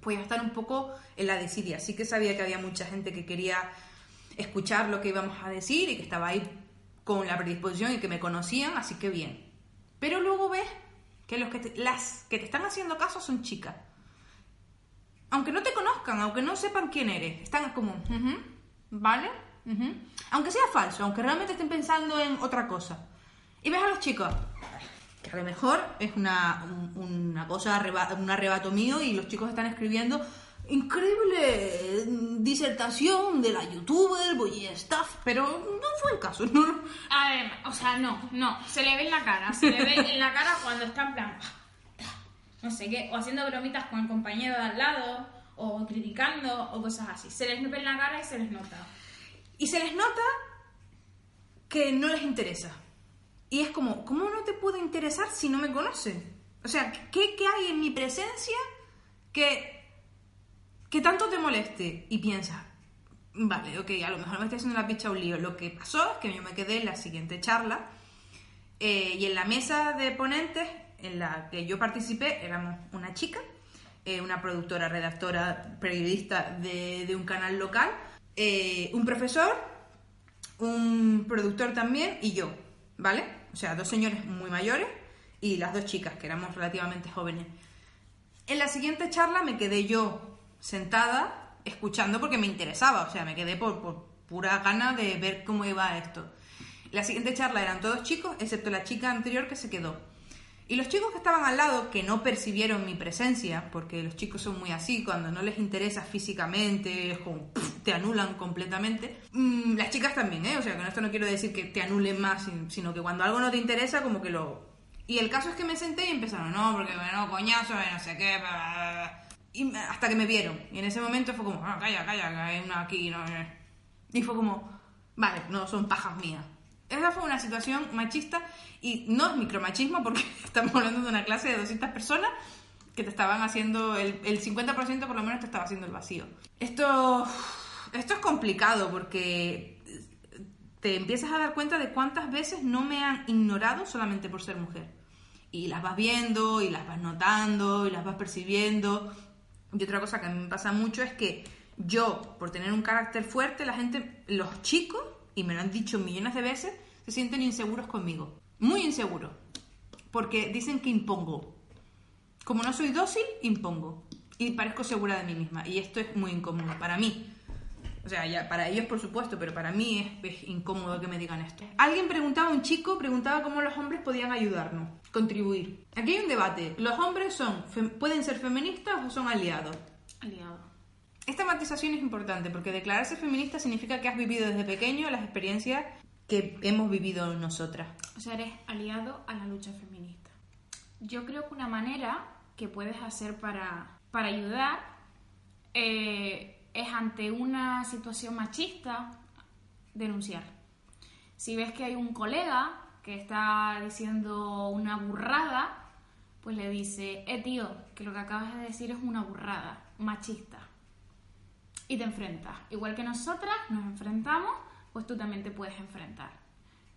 pues estar un poco en la desidia. Sí que sabía que había mucha gente que quería escuchar lo que íbamos a decir y que estaba ahí con la predisposición y que me conocían, así que bien. Pero luego ves que los que te- las que te están haciendo caso son chicas. Aunque no te conozcan, aunque no sepan quién eres, están como, "Ujú, ¿vale? ujú". Aunque sea falso, aunque realmente estén pensando en otra cosa. Y ves a los chicos, que a lo mejor es una, un- una cosa, un arrebato mío y los chicos están escribiendo increíble mm, disertación de la youtuber, boy stuff, pero no fue el caso. No, no. Además, o sea, no, no, se le ve en la cara, se le ve en la cara cuando está en plan, no sé qué, o haciendo bromitas con el compañero de al lado, o criticando, o cosas así. Se les ve en la cara y se les nota. Y se les nota que no les interesa. Y es como, ¿cómo no te puede interesar si no me conocen? O sea, ¿qué, qué hay en mi presencia que, que tanto te moleste? Y piensas, vale, ok, a lo mejor me estoy haciendo la picha un lío. Lo que pasó es que yo me quedé en la siguiente charla eh, y en la mesa de ponentes en la que yo participé éramos una chica, eh, una productora, redactora, periodista de, un canal local, eh, un profesor, un productor también y yo, ¿vale? O sea, dos señores muy mayores y las dos chicas, que éramos relativamente jóvenes. En la siguiente charla me quedé yo sentada escuchando porque me interesaba, o sea, me quedé por, por pura gana de ver cómo iba esto. La siguiente charla eran todos chicos, excepto la chica anterior que se quedó. Y los chicos que estaban al lado, que no percibieron mi presencia, porque los chicos son muy así, cuando no les interesa físicamente, es como, te anulan completamente. Mm, las chicas también, ¿eh? O sea, con esto no quiero decir que te anulen más, sin- sino que cuando algo no te interesa, como que lo... Y el caso es que me senté y empezaron, no, porque bueno, coñazo, no sé qué, bla, bla, bla". Y hasta que me vieron. Y en ese momento fue como, ah, calla, calla, que hay una aquí, no, no". Y fue como, vale, no, son pajas mías. Esa fue una situación machista y no es micromachismo porque estamos hablando de una clase de 200 personas que te estaban haciendo, el, el 50% por lo menos te estaba haciendo el vacío. Esto, esto es complicado porque te empiezas a dar cuenta de cuántas veces no me han ignorado solamente por ser mujer. Y las vas viendo, y las vas notando, y las vas percibiendo. Y otra cosa que a mí me pasa mucho es que yo, por tener un carácter fuerte, la gente, los chicos, y me lo han dicho millones de veces, se sienten inseguros conmigo. Muy inseguros. Porque dicen que impongo. Como no soy dócil, impongo. Y parezco segura de mí misma. Y esto es muy incómodo para mí. O sea, ya para ellos por supuesto, pero para mí es, es incómodo que me digan esto. Alguien preguntaba, un chico preguntaba cómo los hombres podían ayudarnos, contribuir. Aquí hay un debate. ¿Los hombres son pueden ser feministas o son aliados? Aliado. Esta matización es importante porque declararse feminista significa que has vivido desde pequeño las experiencias que hemos vivido nosotras. O sea, eres aliado a la lucha feminista. Yo creo que una manera que puedes hacer para, para ayudar eh, es ante una situación machista denunciar. Si ves que hay un colega que está diciendo una burrada, pues le dice, eh tío, que lo que acabas de decir es una burrada, machista. y te enfrentas. Igual que nosotras nos enfrentamos, pues tú también te puedes enfrentar.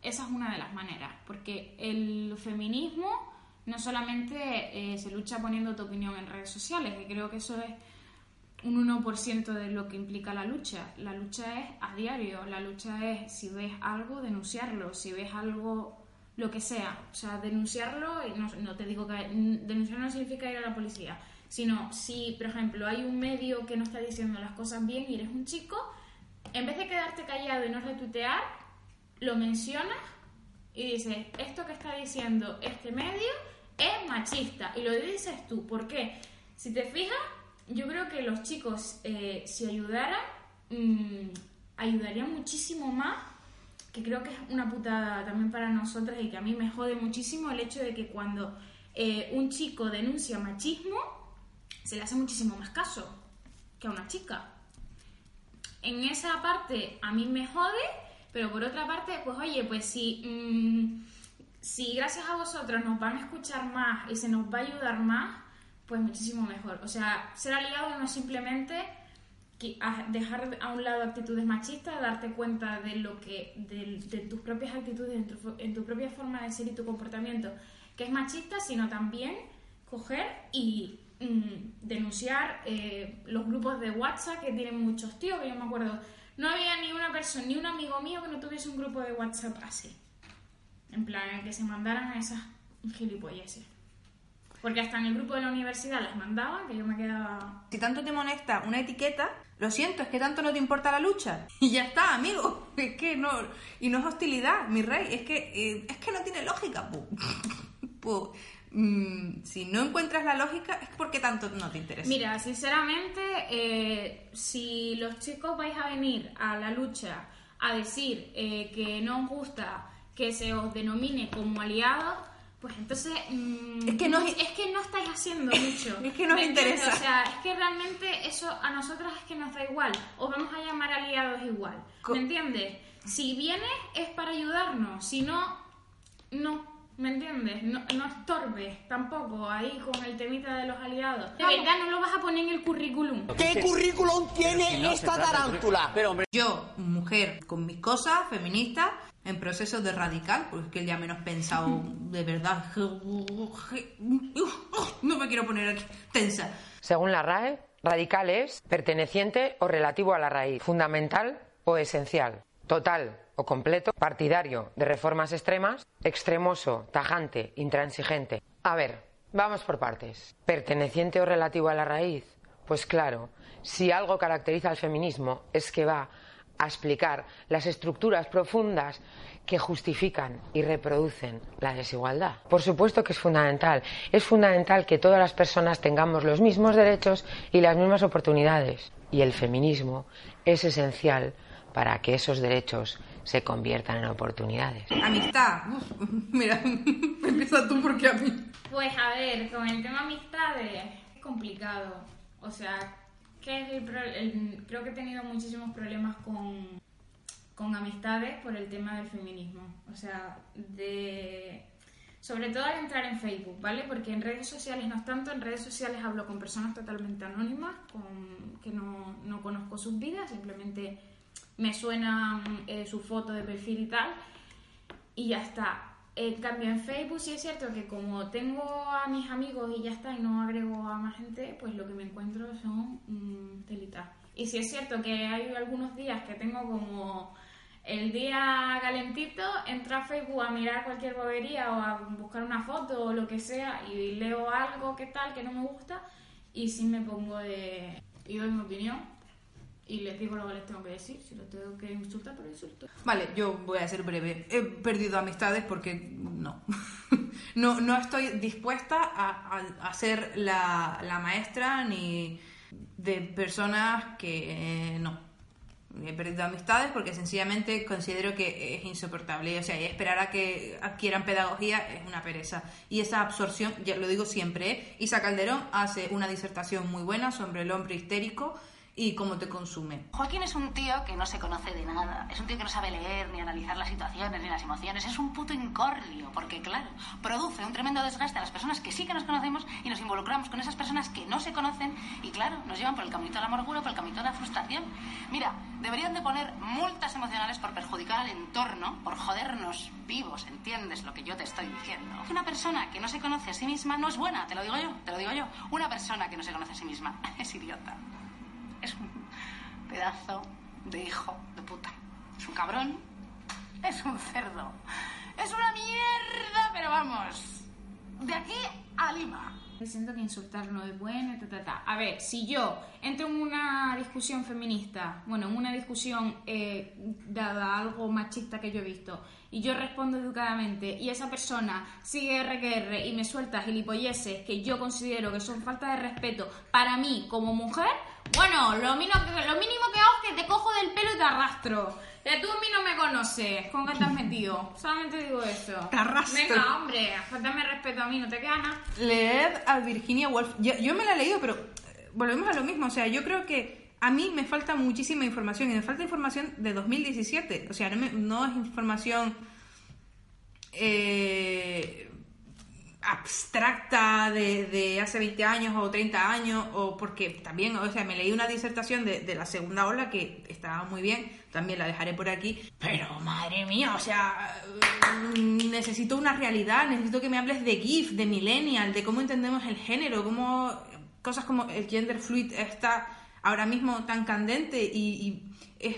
Esa es una de las maneras, porque el feminismo no solamente eh, se lucha poniendo tu opinión en redes sociales, que creo que eso es un 1% de lo que implica la lucha. La lucha es a diario, la lucha es si ves algo, denunciarlo, si ves algo, lo que sea. O sea, denunciarlo, no, no te digo que denunciar no significa ir a la policía, sino si, por ejemplo, hay un medio que no está diciendo las cosas bien y eres un chico, en vez de quedarte callado y no retuitear, lo mencionas y dices, esto que está diciendo este medio es machista. Y lo dices tú. ¿Por qué? Si te fijas, yo creo que los chicos, eh, si ayudaran, mm, ayudarían muchísimo más, que creo que es una putada también para nosotras y que a mí me jode muchísimo el hecho de que cuando eh, un chico denuncia machismo, se le hace muchísimo más caso que a una chica. En esa parte a mí me jode, pero por otra parte, pues oye, pues si, mm, si gracias a vosotros nos van a escuchar más y se nos va a ayudar más, pues muchísimo mejor. O sea, ser aliado no es simplemente dejar a un lado actitudes machistas, darte cuenta de lo que de, tus propias actitudes, en tu, propia forma de ser y tu comportamiento, que es machista, sino también coger y mm, denunciar eh, los grupos de WhatsApp que tienen muchos tíos, que yo me acuerdo, no había ni una persona, ni un amigo mío que no tuviese un grupo de WhatsApp así. En plan, que se mandaran a esas gilipolleces. Porque hasta en el grupo de la universidad las mandaban, que yo me quedaba... Si tanto te molesta una etiqueta, lo siento, es que tanto no te importa la lucha. Y ya está, amigo. Es que no... Y no es hostilidad, mi rey. Es que, eh, es que no tiene lógica, mm, si no encuentras la lógica, es porque tanto no te interesa. Mira, sinceramente, eh, si los chicos vais a venir a la lucha a decir eh, que no os gusta que se os denomine como aliados pues entonces mm, es que no es que no estáis haciendo mucho. Es que nos interesa. O sea es que realmente eso a nosotros es que nos da igual. O vamos a llamar aliados igual. ¿me entiendes? si vienes es para ayudarnos si no no ¿Me entiendes? No, no estorbes tampoco ahí con el temita de los aliados. De verdad, no lo vas a poner en el currículum. ¿Qué currículum tiene esta tarántula? Pero, yo, mujer con mis cosas, feminista, en proceso de radical, porque es que ya menos pensado de verdad. No me quiero poner aquí tensa. Según la RAE, radical es perteneciente o relativo a la raíz, fundamental o esencial, total o completo, partidario de reformas extremas, extremoso, tajante, intransigente. A ver, vamos por partes. ¿Perteneciente o relativo a la raíz? Pues claro, si algo caracteriza al feminismo es que va a explicar las estructuras profundas que justifican y reproducen la desigualdad. Por supuesto que es fundamental. Es fundamental que todas las personas tengamos los mismos derechos y las mismas oportunidades. Y el feminismo es esencial para que esos derechos se conviertan en oportunidades. Amistad. mira, empieza tú porque a mí. Pues a ver, con el tema amistades es complicado. O sea, creo que he tenido muchísimos problemas con, con amistades por el tema del feminismo. O sea, de sobre todo al entrar en Facebook, ¿vale? Porque en redes sociales no es tanto, en redes sociales hablo con personas totalmente anónimas, con, que no, no conozco sus vidas, simplemente me suenan eh, su foto de perfil y tal, y ya está. En cambio, en Facebook sí es cierto que como tengo a mis amigos y ya está, y no agrego a más gente, pues lo que me encuentro son mm, telitas. Y sí es cierto que hay algunos días que tengo como el día calentito, entro a Facebook a mirar cualquier bobería o a buscar una foto o lo que sea y leo algo que tal, que no me gusta, y sí me pongo de... y doy mi opinión y les digo lo que les tengo que decir. Si lo tengo que insultar, pero insulto. Vale, yo voy a ser breve. He perdido amistades porque no. no, no estoy dispuesta a, a, ser la, la, maestra ni de personas que eh, no. He perdido amistades porque sencillamente considero que es insoportable. O sea, y esperar a que adquieran pedagogía es una pereza. Y esa absorción, ya lo digo siempre, ¿eh? Isa Calderón hace una disertación muy buena sobre el hombre histérico y cómo te consume. Joaquín es un tío que no se conoce de nada. Es un tío que no sabe leer, ni analizar las situaciones, ni las emociones. Es un puto incordio, porque claro, produce un tremendo desgaste a las personas que sí que nos conocemos y nos involucramos con esas personas que no se conocen y claro, nos llevan por el caminito de la amargura, por el caminito de la frustración. Mira, deberían de poner multas emocionales por perjudicar al entorno, por jodernos vivos, ¿entiendes lo que yo te estoy diciendo? Una persona que no se conoce a sí misma no es buena, te lo digo yo, te lo digo yo. Una persona que no se conoce a sí misma es idiota es un pedazo de hijo de puta. Es un cabrón, es un cerdo, es una mierda, pero vamos, de aquí a Lima. Siento que insultar no es bueno, ta, ta, ta. A ver, si yo entro en una discusión feminista, bueno, en una discusión eh, dada algo machista que yo he visto, y yo respondo educadamente, y esa persona sigue RQR y me suelta gilipolleces que yo considero que son falta de respeto para mí como mujer, bueno, lo mínimo que, lo mínimo que hago es que te cojo del pelo y te arrastro. Ya tú a mí no me conoces, ¿con qué te has metido? Solamente digo eso. Te arrastro. Venga, hombre, faltame respeto a mí, no te queda nada. Leed a Virginia Woolf. Yo, yo me la he leído, pero eh, volvemos a lo mismo. O sea, yo creo que a mí me falta muchísima información. Y me falta información de 2017. O sea, no, me- no es información eh, abstracta de, hace 20 años o 30 años. O porque también, o sea, me leí una disertación de, de la segunda ola que estaba muy bien. También la dejaré por aquí. Pero madre mía, o sea, mm, necesito una realidad, necesito que me hables de GIF, de millennial, de cómo entendemos el género, cómo cosas como el gender fluid está ahora mismo tan candente y, y es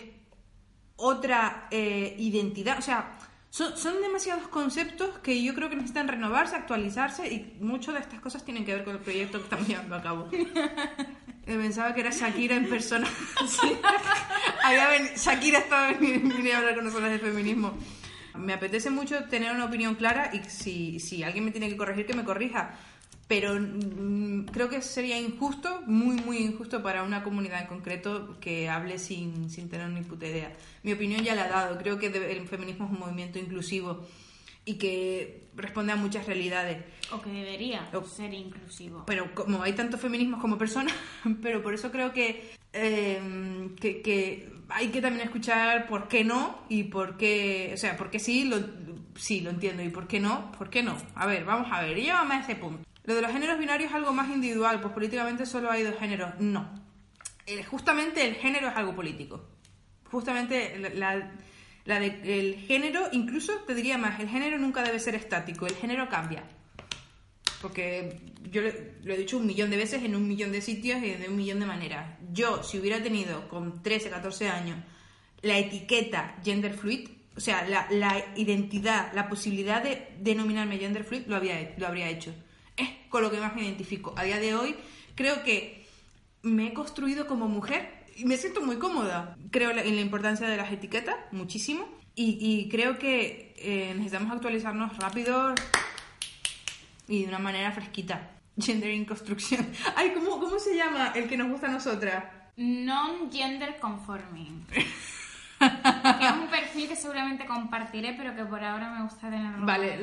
otra eh, identidad. O sea, son, son demasiados conceptos que yo creo que necesitan renovarse, actualizarse y muchas de estas cosas tienen que ver con el proyecto que estamos llevando a cabo. Eh, Pensaba que era Shakira en persona. Sí. Había ven- Shakira estaba viniendo a hablar con nosotros de feminismo. Me apetece mucho tener una opinión clara y si, si alguien me tiene que corregir, que me corrija. Pero mm, creo que sería injusto, muy, muy injusto para una comunidad en concreto que hable sin, sin tener ni puta idea. Mi opinión ya la he dado. Creo que el feminismo es un movimiento inclusivo y que responde a muchas realidades. O que debería ser inclusivo. Pero como hay tantos feminismos como personas, pero por eso creo que, eh, que, que hay que también escuchar por qué no y por qué, o sea, por qué sí, lo, sí, lo entiendo, y por qué no, por qué no. A ver, vamos a ver, y llévame a ese punto. Lo de los géneros binarios es algo más individual, pues políticamente solo hay dos géneros. No. El- justamente el género es algo político. Justamente la, la- de- el género, incluso te diría más, el género nunca debe ser estático, el género cambia. Porque yo lo he dicho un millón de veces en un millón de sitios y de un millón de maneras. Yo, si hubiera tenido con 13, 14 años la etiqueta gender fluid, o sea, la, la identidad, la posibilidad de denominarme gender fluid, lo, había, lo habría hecho. Es con lo que más me identifico. A día de hoy, creo que me he construido como mujer y me siento muy cómoda. Creo en la importancia de las etiquetas, muchísimo. Y, y creo que eh, necesitamos actualizarnos rápido y de una manera fresquita. Gender in construction. Ay, ¿cómo, ¿cómo se llama el que nos gusta a nosotras? Non-gender conforming. que es un perfil que seguramente compartiré, pero que por ahora me gusta tenerlo. Vale.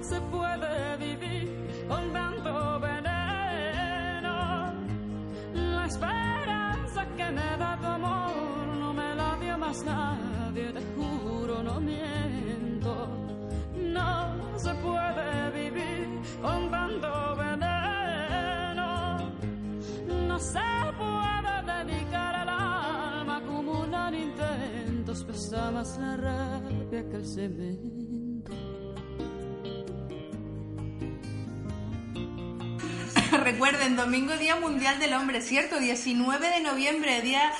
se puede vivir con tanto veneno. La esperanza que me da tu amor no me la dio más nadie, te juro, no miento. No se puede vivir con tanto veneno. No se pesa más la rabia que el cemento. Recuerden, domingo Día Mundial del Hombre, ¿cierto? 19 de noviembre, Día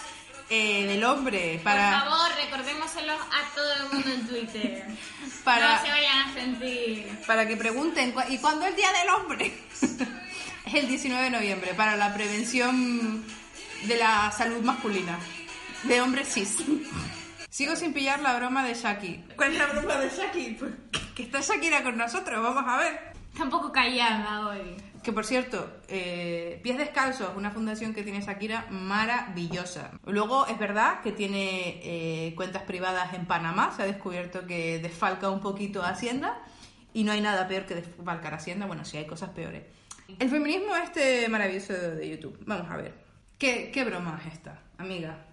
eh, del Hombre. Para... Por favor, recordémoselo a todo el mundo en Twitter. Para- No se vayan a sentir. Para que pregunten, ¿cu- ¿y cuándo es el Día del Hombre? es el 19 de noviembre, para la prevención de la salud masculina. De hombres cis. Sigo sin pillar la broma de Shaki. ¿Cuál es la broma de Shaki? Que está Shakira con nosotros, vamos a ver. Tampoco callada hoy. Que por cierto, eh, Pies Descalzos, una fundación que tiene Shakira maravillosa. Luego es verdad que tiene eh, cuentas privadas en Panamá, se ha descubierto que desfalca un poquito a Hacienda y no hay nada peor que desfalcar a Hacienda, bueno, sí hay cosas peores. El feminismo este maravilloso de, de YouTube, vamos a ver. ¿Qué, qué broma es esta, amiga?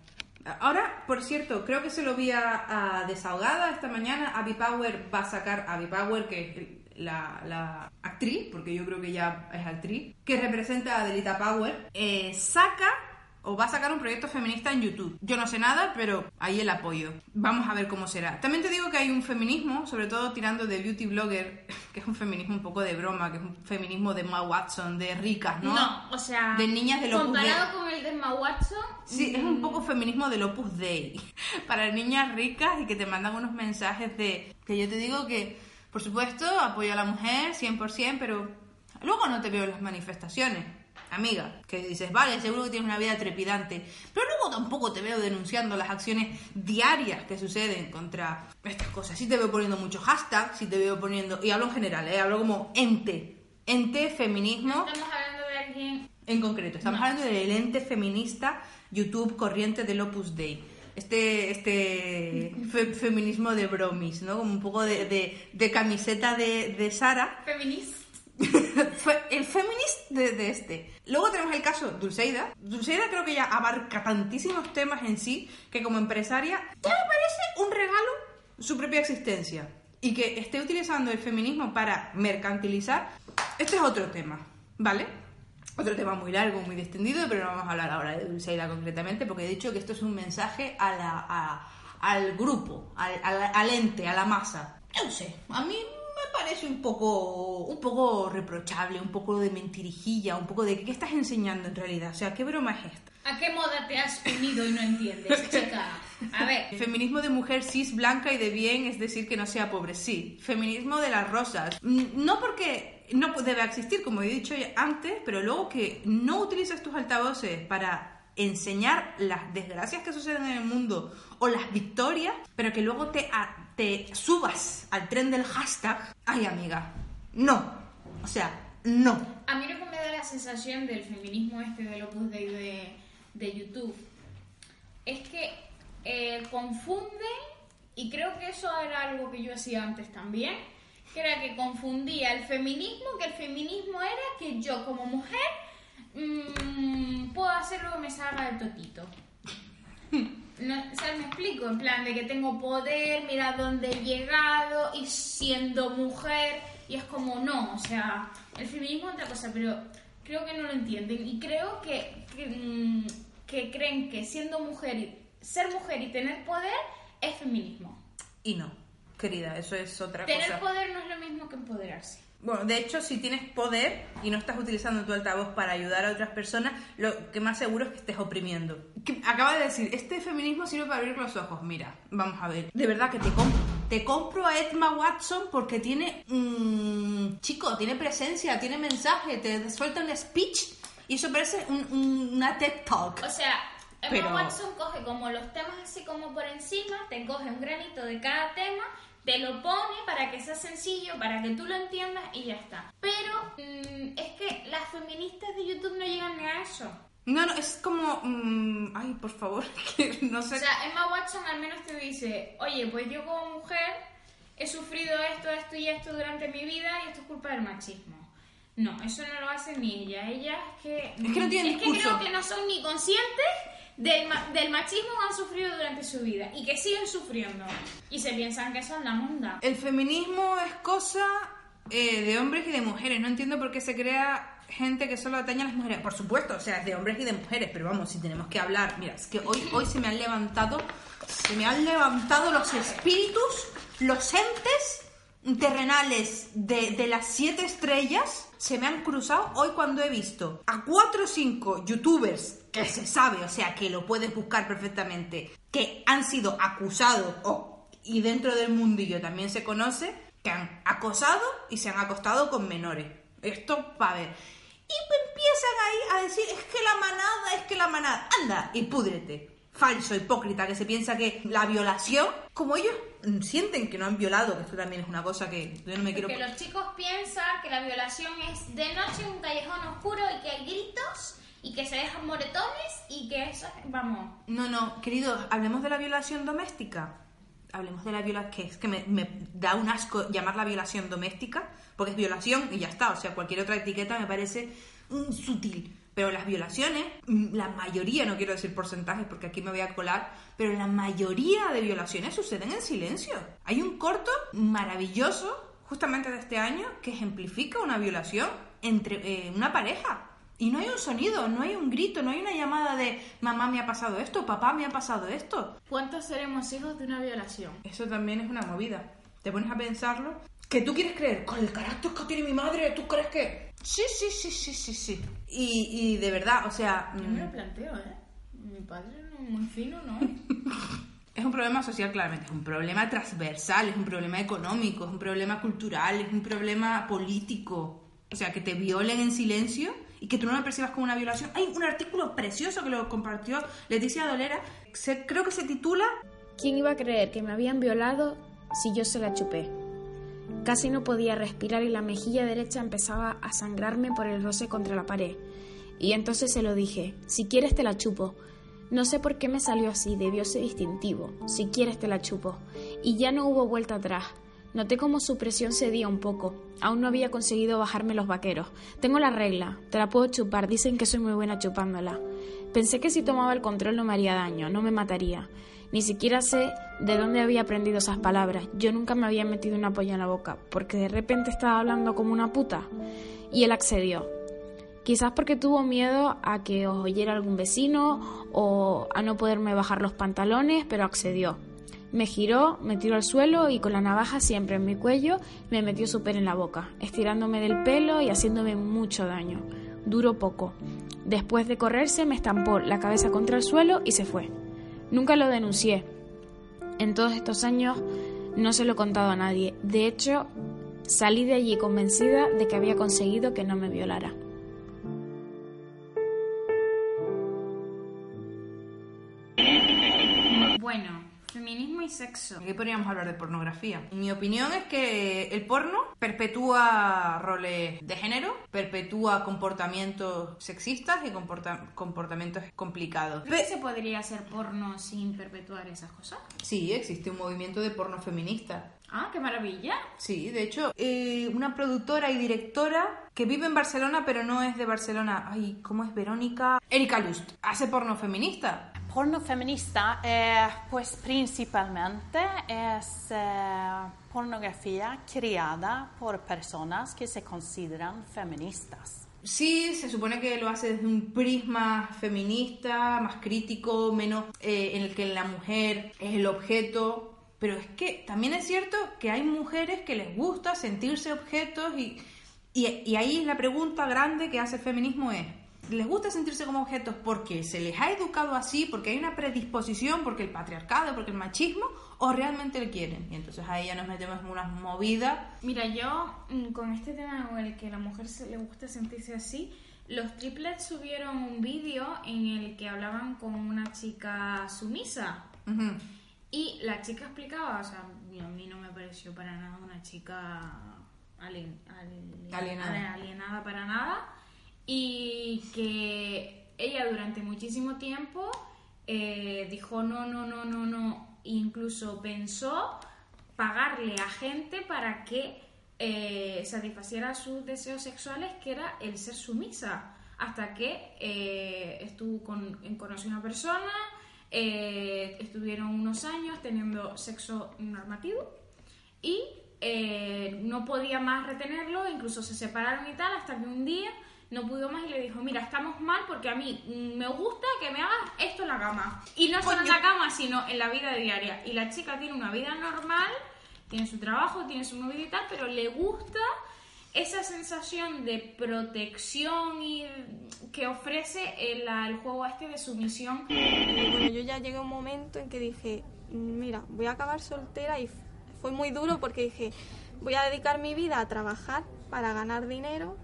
Ahora, por cierto, creo que se lo vi a, Desahogada esta mañana. Abby Power va a sacar, Abby Power, que es la, la actriz, porque yo creo que ya es actriz, que representa a Delita Power, eh, saca o va a sacar un proyecto feminista en YouTube. Yo no sé nada, pero ahí el apoyo. Vamos a ver cómo será. También te digo que hay un feminismo, sobre todo tirando de beauty blogger, que es un feminismo un poco de broma, que es un feminismo de Ma Watson, de ricas, ¿no? No, o sea, De niñas del Opus comparado con el de Emma Watson, Sí, es un poco feminismo del Opus Dei. Para niñas ricas y que te mandan unos mensajes de... Que yo te digo que, por supuesto, apoyo a la mujer 100%, pero luego no te veo en las manifestaciones. Amiga, que dices, vale, seguro que tienes una vida trepidante, pero luego tampoco te veo denunciando las acciones diarias que suceden contra estas cosas. Sí te veo poniendo muchos hashtags, sí te veo poniendo, y hablo en general, ¿eh? hablo como ente, ente feminismo estamos hablando de alguien en concreto. Estamos hablando del ente feminista YouTube corriente del Opus Dei. Este, este fe- feminismo de bromis, ¿no? Como un poco de, de- de camiseta de, de Sara. feminista. El feminist de, este. Luego tenemos el caso Dulceida. Dulceida creo que ya abarca tantísimos temas en sí que como empresaria ya me parece un regalo su propia existencia. Y que esté utilizando el feminismo para mercantilizar, este es otro tema, ¿vale? Otro tema muy largo, muy distendido, pero no vamos a hablar ahora de Dulceida concretamente porque he dicho que esto es un mensaje a la, al grupo, al, ente, a la masa. No sé, a mí parece un poco, un poco reprochable, un poco de mentirijilla, un poco de qué estás enseñando en realidad. O sea, ¿qué broma es esta? ¿A qué moda te has unido y no entiendes, chica? A ver, Feminismo de mujer cis, blanca y de bien, es decir, que no sea pobre, sí. Feminismo de las rosas. Mm, No porque no debe existir, como he dicho ya antes, pero luego que no utilices tus altavoces para enseñar las desgracias que suceden en el mundo o las victorias, pero que luego te, a- te subas al tren del hashtag. Ay, amiga, no. O sea, no. a mí lo que me da la sensación del feminismo este del Opus Dei de, de YouTube es que eh, confunden, y creo que eso era algo que yo hacía antes también, que era que confundía el feminismo, que el feminismo era que yo como mujer mm, puedo hacer lo que me salga del totito. No, o sea, me explico, en plan de que tengo poder, mira dónde he llegado y siendo mujer, y es como no, o sea, el feminismo es otra cosa, pero creo que no lo entienden y creo que, que, mm, que creen que siendo mujer y ser mujer y tener poder es feminismo. Y no, querida, eso es otra Tener cosa. poder no es lo mismo que empoderarse. Bueno, de hecho, si tienes poder y no estás utilizando tu altavoz para ayudar a otras personas, lo que más seguro es que estés oprimiendo. Que acaba de decir, este feminismo sirve para abrir los ojos. Mira, vamos a ver. De verdad que te compro. Te compro a Emma Watson porque tiene... mm, chico, tiene presencia, tiene mensaje, te suelta un speech y eso parece un- un- una TED Talk. O sea, Emma Pero- Watson coge como los temas así como por encima, te coge un granito de cada tema, te lo pone para que sea sencillo, para que tú lo entiendas y ya está. Pero mm, es que las feministas de YouTube no llegan ni a eso. No, no, es como... mm, ay, por favor, que no sé... O sea, Emma Watson al menos te dice, oye, pues yo como mujer he sufrido esto, esto y esto durante mi vida y esto es culpa del machismo. No, eso no lo hace ni ella. Ella es que... Es que no tiene Es que creo que no son ni conscientes del, del machismo han sufrido durante su vida y que siguen sufriendo. Y se piensan que son la monda. El feminismo es cosa eh, de hombres y de mujeres. No entiendo por qué se crea gente que solo atañe a las mujeres. Por supuesto, o sea, de hombres y de mujeres, pero vamos, si tenemos que hablar. Mira, es que hoy, hoy se me han levantado, se me han levantado los espíritus, los entes terrenales de, de las siete estrellas. Se me han cruzado hoy cuando he visto a cuatro o cinco youtubers que se sabe, o sea, que lo puedes buscar perfectamente, que han sido acusados o y dentro del mundillo también se conoce que han acosado y se han acostado con menores. Esto para ver. Y empiezan ahí a decir, es que la manada, es que la manada. Anda y púdrete. Falso, hipócrita, que se piensa que la violación, como ellos sienten que no han violado, que esto también es una cosa que yo no me quiero... Porque los chicos piensan que la violación es de noche en un callejón oscuro y que hay gritos y que se dejan moretones y que eso, vamos, No, no, queridos, hablemos de la violación doméstica. Hablemos de la violación, que es que me, da un asco llamarla violación doméstica, porque es violación y ya está. O sea, cualquier otra etiqueta me parece mm, sutil. Pero las violaciones, mm, la mayoría, no quiero decir porcentajes porque aquí me voy a colar, pero la mayoría de violaciones suceden en silencio. Hay un corto maravilloso, justamente de este año, que ejemplifica una violación entre eh, una pareja. Y no hay un sonido, no hay un grito, no hay una llamada de mamá me ha pasado esto, papá me ha pasado esto. ¿Cuántos seremos hijos de una violación? Eso también es una movida. Te pones a pensarlo. Que tú quieres creer, con el carácter que tiene mi madre, ¿tú crees que...? Sí, sí, sí, sí, sí, sí. Y, y de verdad, o sea... Yo me mm, lo planteo, ¿eh? Mi padre no muy fino, ¿no? Es un problema social, claramente, es un problema transversal, es un problema económico, es un problema cultural, es un problema político. O sea, que te violen en silencio y que tú no lo percibas como una violación. Hay un artículo precioso que lo compartió Leticia Dolera, se- creo que se titula ¿Quién iba a creer que me habían violado si yo se la chupé? Casi no podía respirar y la mejilla derecha empezaba a sangrarme por el roce contra la pared. Y entonces se lo dije, si quieres te la chupo. No sé por qué me salió así, debió ser distintivo. Si quieres te la chupo. Y ya no hubo vuelta atrás. Noté como su presión cedía un poco. Aún no había conseguido bajarme los vaqueros. Tengo la regla, te la puedo chupar, dicen que soy muy buena chupándola. Pensé que si tomaba el control no me haría daño, no me mataría. Ni siquiera sé de dónde había aprendido esas palabras. Yo nunca me había metido una polla en la boca, porque de repente estaba hablando como una puta. Y él accedió. Quizás porque tuvo miedo a que os oyera algún vecino o a no poderme bajar los pantalones, pero accedió. Me giró, me tiró al suelo y con la navaja siempre en mi cuello me metió súper en la boca, estirándome del pelo y haciéndome mucho daño. Duró poco. Después de correrse me estampó la cabeza contra el suelo y se fue. Nunca lo denuncié. En todos estos años no se lo he contado a nadie. De hecho, salí de allí convencida de que había conseguido que no me violara. Feminismo y sexo. Aquí podríamos hablar de pornografía. Mi opinión es que el porno perpetúa roles de género, perpetúa comportamientos sexistas y comporta- comportamientos complicados. ¿Crees que se podría hacer porno sin perpetuar esas cosas? Sí, existe un movimiento de porno feminista. Ah, qué maravilla. Sí, de hecho, eh, una productora y directora que vive en Barcelona, pero no es de Barcelona. Ay, ¿cómo es Verónica? Erika Lust. Hace porno feminista. Porno feminista, eh, pues principalmente es eh, pornografía creada por personas que se consideran feministas. Sí, se supone que lo hace desde un prisma feminista, más crítico, menos eh, en el que la mujer es el objeto. Pero es que también es cierto que hay mujeres que les gusta sentirse objetos y, y, y ahí la pregunta grande que hace el feminismo es, ¿les gusta sentirse como objetos porque se les ha educado así, porque hay una predisposición, porque el patriarcado, porque el machismo, o realmente le quieren? Y entonces ahí ya nos metemos en unas movidas. Mira, yo mm, con este tema con el que a la mujer se le gusta sentirse así, los triplets subieron un vídeo en el que hablaban con una chica sumisa. Y la chica explicaba, o sea, a mí no me pareció para nada una chica alien- alien- Alienada. alienada para nada. Y que ella durante muchísimo tiempo eh, dijo no, no, no, no, no. Incluso pensó pagarle a gente para que eh, satisfaciera sus deseos sexuales, que era el ser sumisa. Hasta que eh, estuvo con, conoció una persona, eh, estuvieron unos años teniendo sexo normativo y eh, no podía más retenerlo, incluso se separaron y tal, hasta que un día no pudo más y le dijo, mira, estamos mal porque a mí me gusta que me hagas esto en la cama. Y no solo en la cama, sino en la vida diaria. Y la chica tiene una vida normal, tiene su trabajo, tiene su movida y tal, pero le gusta esa sensación de protección y que ofrece el, el juego este de sumisión. Bueno, yo ya llegué a un momento en que dije, mira, voy a acabar soltera y fue muy duro porque dije, voy a dedicar mi vida a trabajar para ganar dinero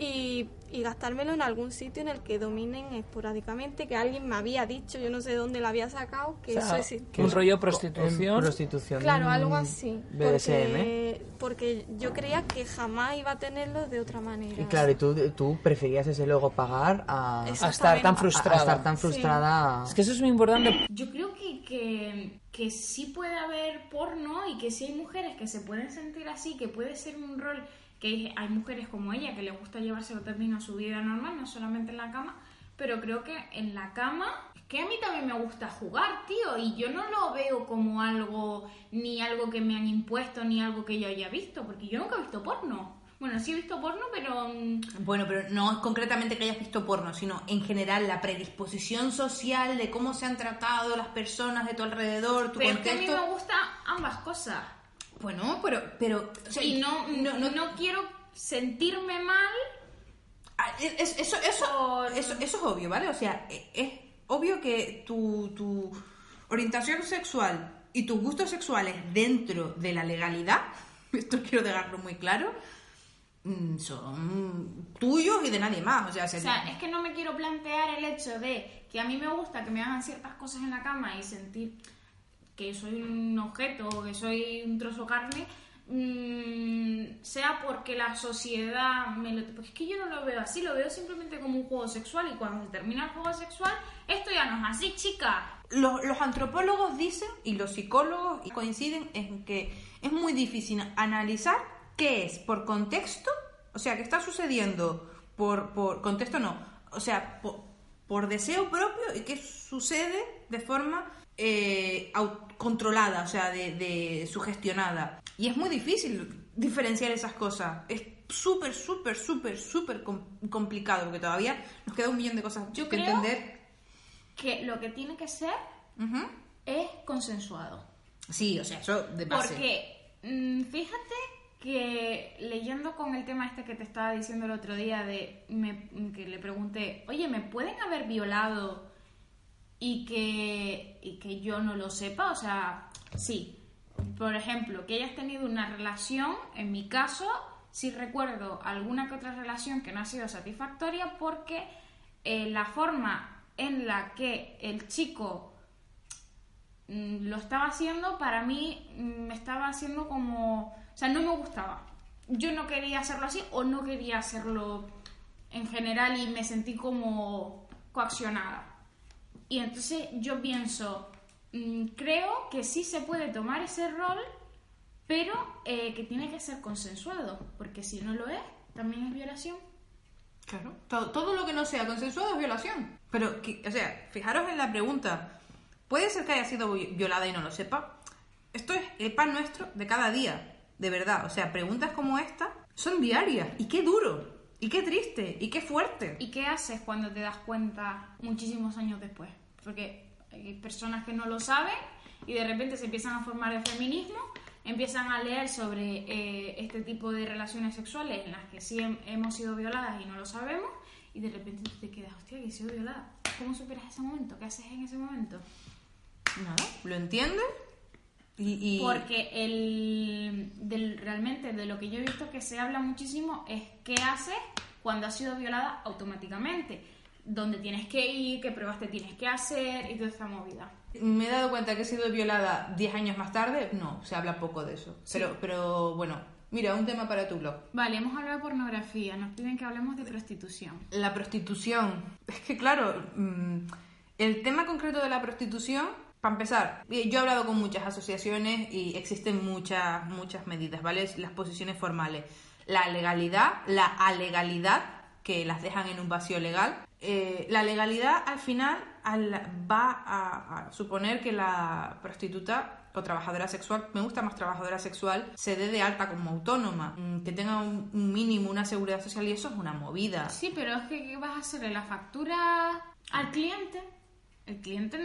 y, y gastármelo en algún sitio en el que dominen esporádicamente, que alguien me había dicho, yo no sé de dónde lo había sacado, que O sea, eso existe. un rollo prostitución. Prostitución. Claro, algo así. BDSM. Porque, porque yo creía que jamás iba a tenerlo de otra manera. Y claro, y tú, tú preferías ese luego pagar a, A estar tan frustrada. A, estar tan frustrada. Es que eso es muy importante. Yo creo que, que, que sí puede haber porno y que sí hay mujeres que se pueden sentir así, que puede ser un rol que hay mujeres como ella que le gusta llevárselo también a su vida normal, no solamente en la cama, pero creo que en la cama, es que a mí también me gusta jugar, tío, y yo no lo veo como algo, ni algo que me han impuesto, ni algo que yo haya visto, porque yo nunca he visto porno. Bueno, sí he visto porno, pero... mm, Bueno, pero no concretamente que hayas visto porno, sino en general la predisposición social de cómo se han tratado las personas de tu alrededor, tu Pero es que a contexto. mí me gustan ambas cosas. Bueno, pero, pero o sea, y no, no, no quiero sentirme mal. Ah, es- eso, eso, eso, eso es obvio, ¿vale? O sea, e- es obvio que tu, tu orientación sexual y tus gustos sexuales dentro de la legalidad, esto quiero dejarlo muy claro, mm, son tuyos y de nadie más. O sea, O sea, es que no me quiero plantear el hecho de que a mí me gusta que me hagan ciertas cosas en la cama y sentir que soy un objeto o que soy un trozo carne, mm, sea porque la sociedad me lo... Porque es que yo no lo veo así, lo veo simplemente como un juego sexual y cuando se termina el juego sexual, esto ya no es así, chica. los, los antropólogos dicen y los psicólogos coinciden en que es muy difícil analizar qué es por contexto, o sea, qué está sucediendo por, por contexto no, o sea, por, por deseo propio y qué sucede de forma eh, controlada, o sea, de, de sugestionada. Y es muy difícil diferenciar esas cosas. Es súper, súper, súper, súper com- complicado porque todavía nos queda un millón de cosas Yo que creo entender. que lo que tiene que ser es consensuado. Sí, o sea, eso de base. Porque mm, fíjate que leyendo con el tema este que te estaba diciendo el otro día de me- que le pregunté, oye, ¿me pueden haber violado y que, y que yo no lo sepa? O sea, sí. Por ejemplo, que hayas tenido una relación, en mi caso, sí recuerdo alguna que otra relación que no ha sido satisfactoria porque eh, la forma en la que el chico mm, lo estaba haciendo, para mí mm, me estaba haciendo como... O sea, no me gustaba. Yo no quería hacerlo así o no quería hacerlo en general y me sentí como coaccionada. Y entonces yo pienso, mm, creo que sí se puede tomar ese rol, pero eh, que tiene que ser consensuado, porque si no lo es, también es violación. Claro. Todo, todo lo que no sea consensuado es violación. Pero, o sea, fijaros en la pregunta. ¿Puede ser que haya sido vi- violada y no lo sepa? Esto es el pan nuestro de cada día, de verdad. O sea, preguntas como esta son diarias. Y qué duro, y qué triste, y qué fuerte. ¿Y qué haces cuando te das cuenta muchísimos años después? Porque hay personas que no lo saben y de repente se empiezan a formar el feminismo, empiezan a leer sobre eh, este tipo de relaciones sexuales en las que sí hem- hemos sido violadas y no lo sabemos y de repente tú te quedas, hostia, que he sido violada. ¿Cómo superas ese momento? ¿Qué haces en ese momento? Nada, ¿lo entiendes? Y, y- Porque el, del, realmente de lo que yo he visto que se habla muchísimo es qué haces cuando has sido violada automáticamente. Dónde tienes que ir, qué pruebas te tienes que hacer y toda esta movida. me he dado cuenta que he sido violada 10 años más tarde. No, se habla poco de eso. Sí. Pero, pero bueno, mira, un tema para tu blog. Vale, hemos hablado de pornografía, nos piden que hablemos de prostitución. La prostitución. Es que, claro, mm, el tema concreto de la prostitución, para empezar, eh, yo he hablado con muchas asociaciones y existen muchas, muchas medidas, ¿vale? Las posiciones formales. La legalidad, la alegalidad, que las dejan en un vacío legal. Eh, la legalidad, al final, al- va a, suponer que la prostituta o trabajadora sexual, me gusta más trabajadora sexual, se dé de alta como autónoma, mm, que tenga un, un mínimo, una seguridad social y eso es una movida. Sí, pero es que ¿qué vas a hacerle la factura al cliente? El cliente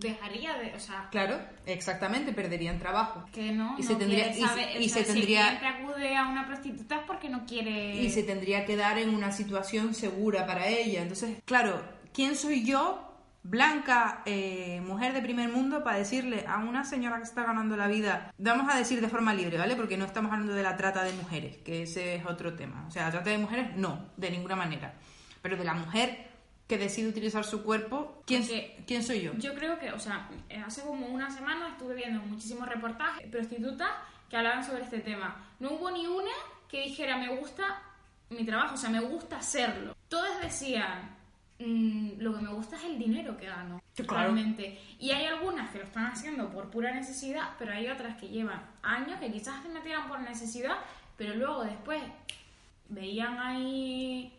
dejaría de, o sea, Claro, exactamente, perderían trabajo. que no, Y no se tendría- quiere y se- saber- y o sea, se si tendría- cliente acude a una prostituta es porque no quiere... Y se tendría que dar en una situación segura para ella. Entonces, claro, ¿quién soy yo, blanca, eh, mujer de primer mundo, para decirle a una señora que está ganando la vida, vamos a decir de forma libre, ¿vale? Porque no estamos hablando de la trata de mujeres, que ese es otro tema. O sea, la trata de mujeres, no, de ninguna manera. Pero de la mujer que decide utilizar su cuerpo, ¿quién, ¿quién soy yo? Yo creo que, o sea, hace como una semana estuve viendo muchísimos reportajes de prostitutas que hablaban sobre este tema. No hubo ni una que dijera, me gusta mi trabajo, o sea, me gusta hacerlo. Todas decían, "Mm, lo que me gusta es el dinero que gano, claro. realmente. Y hay algunas que lo están haciendo por pura necesidad, pero hay otras que llevan años que quizás se metieran por necesidad, Pero luego después veían ahí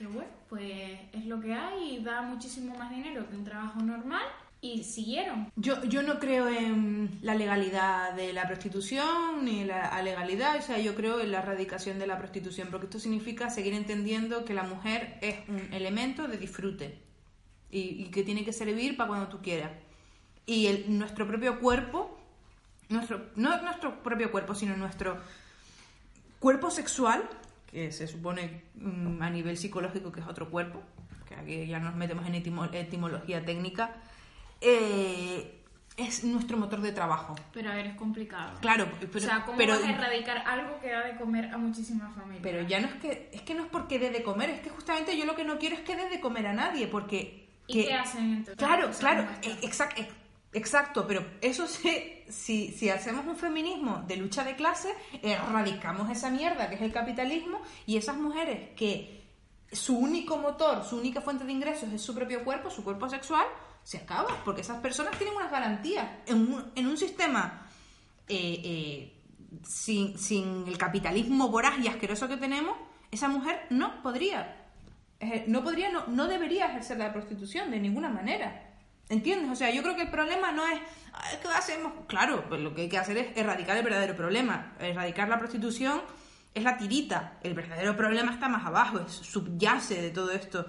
que bueno, pues es lo que hay y da muchísimo más dinero que un trabajo normal y siguieron. Yo, yo no creo en la legalidad de la prostitución ni la legalidad, o sea, yo creo en la erradicación de la prostitución, porque esto significa seguir entendiendo que la mujer es un elemento de disfrute y, que tiene que servir para cuando tú quieras. Y nuestro propio cuerpo, nuestro, no nuestro propio cuerpo, sino nuestro cuerpo sexual, que se supone mm, a nivel psicológico que es otro cuerpo, que aquí ya nos metemos en etimo- etimología técnica, eh, es nuestro motor de trabajo. Pero a ver, es complicado. Claro, pero, o sea, ¿cómo pero, vas a erradicar algo que da de comer a muchísimas familias? pero ya no es que es que no es porque dé de comer, es que justamente yo lo que no quiero es que dé de comer a nadie, porque ¿Y que- qué hacen entonces? Claro, O sea, claro, ¿cómo exacto, pero eso sí, si, si hacemos un feminismo de lucha de clase, erradicamos esa mierda que es el capitalismo y esas mujeres que su único motor, su única fuente de ingresos es su propio cuerpo, su cuerpo sexual, se acaba, porque esas personas tienen unas garantías en un, en un sistema eh, eh, sin, sin el capitalismo voraz y asqueroso que tenemos, esa mujer no podría no podría, no debería ejercer la prostitución de ninguna manera. ¿Entiendes? O sea, yo creo que el problema no es, "Ay, ¿qué hacemos? Claro, pues lo que hay que hacer es erradicar el verdadero problema. Erradicar la prostitución es la tirita. El verdadero problema está más abajo, es, subyace de todo esto.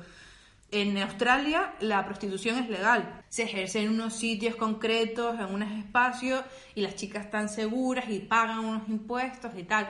En Australia la prostitución es legal. Se ejerce en unos sitios concretos, en unos espacios, y las chicas están seguras y pagan unos impuestos y tal.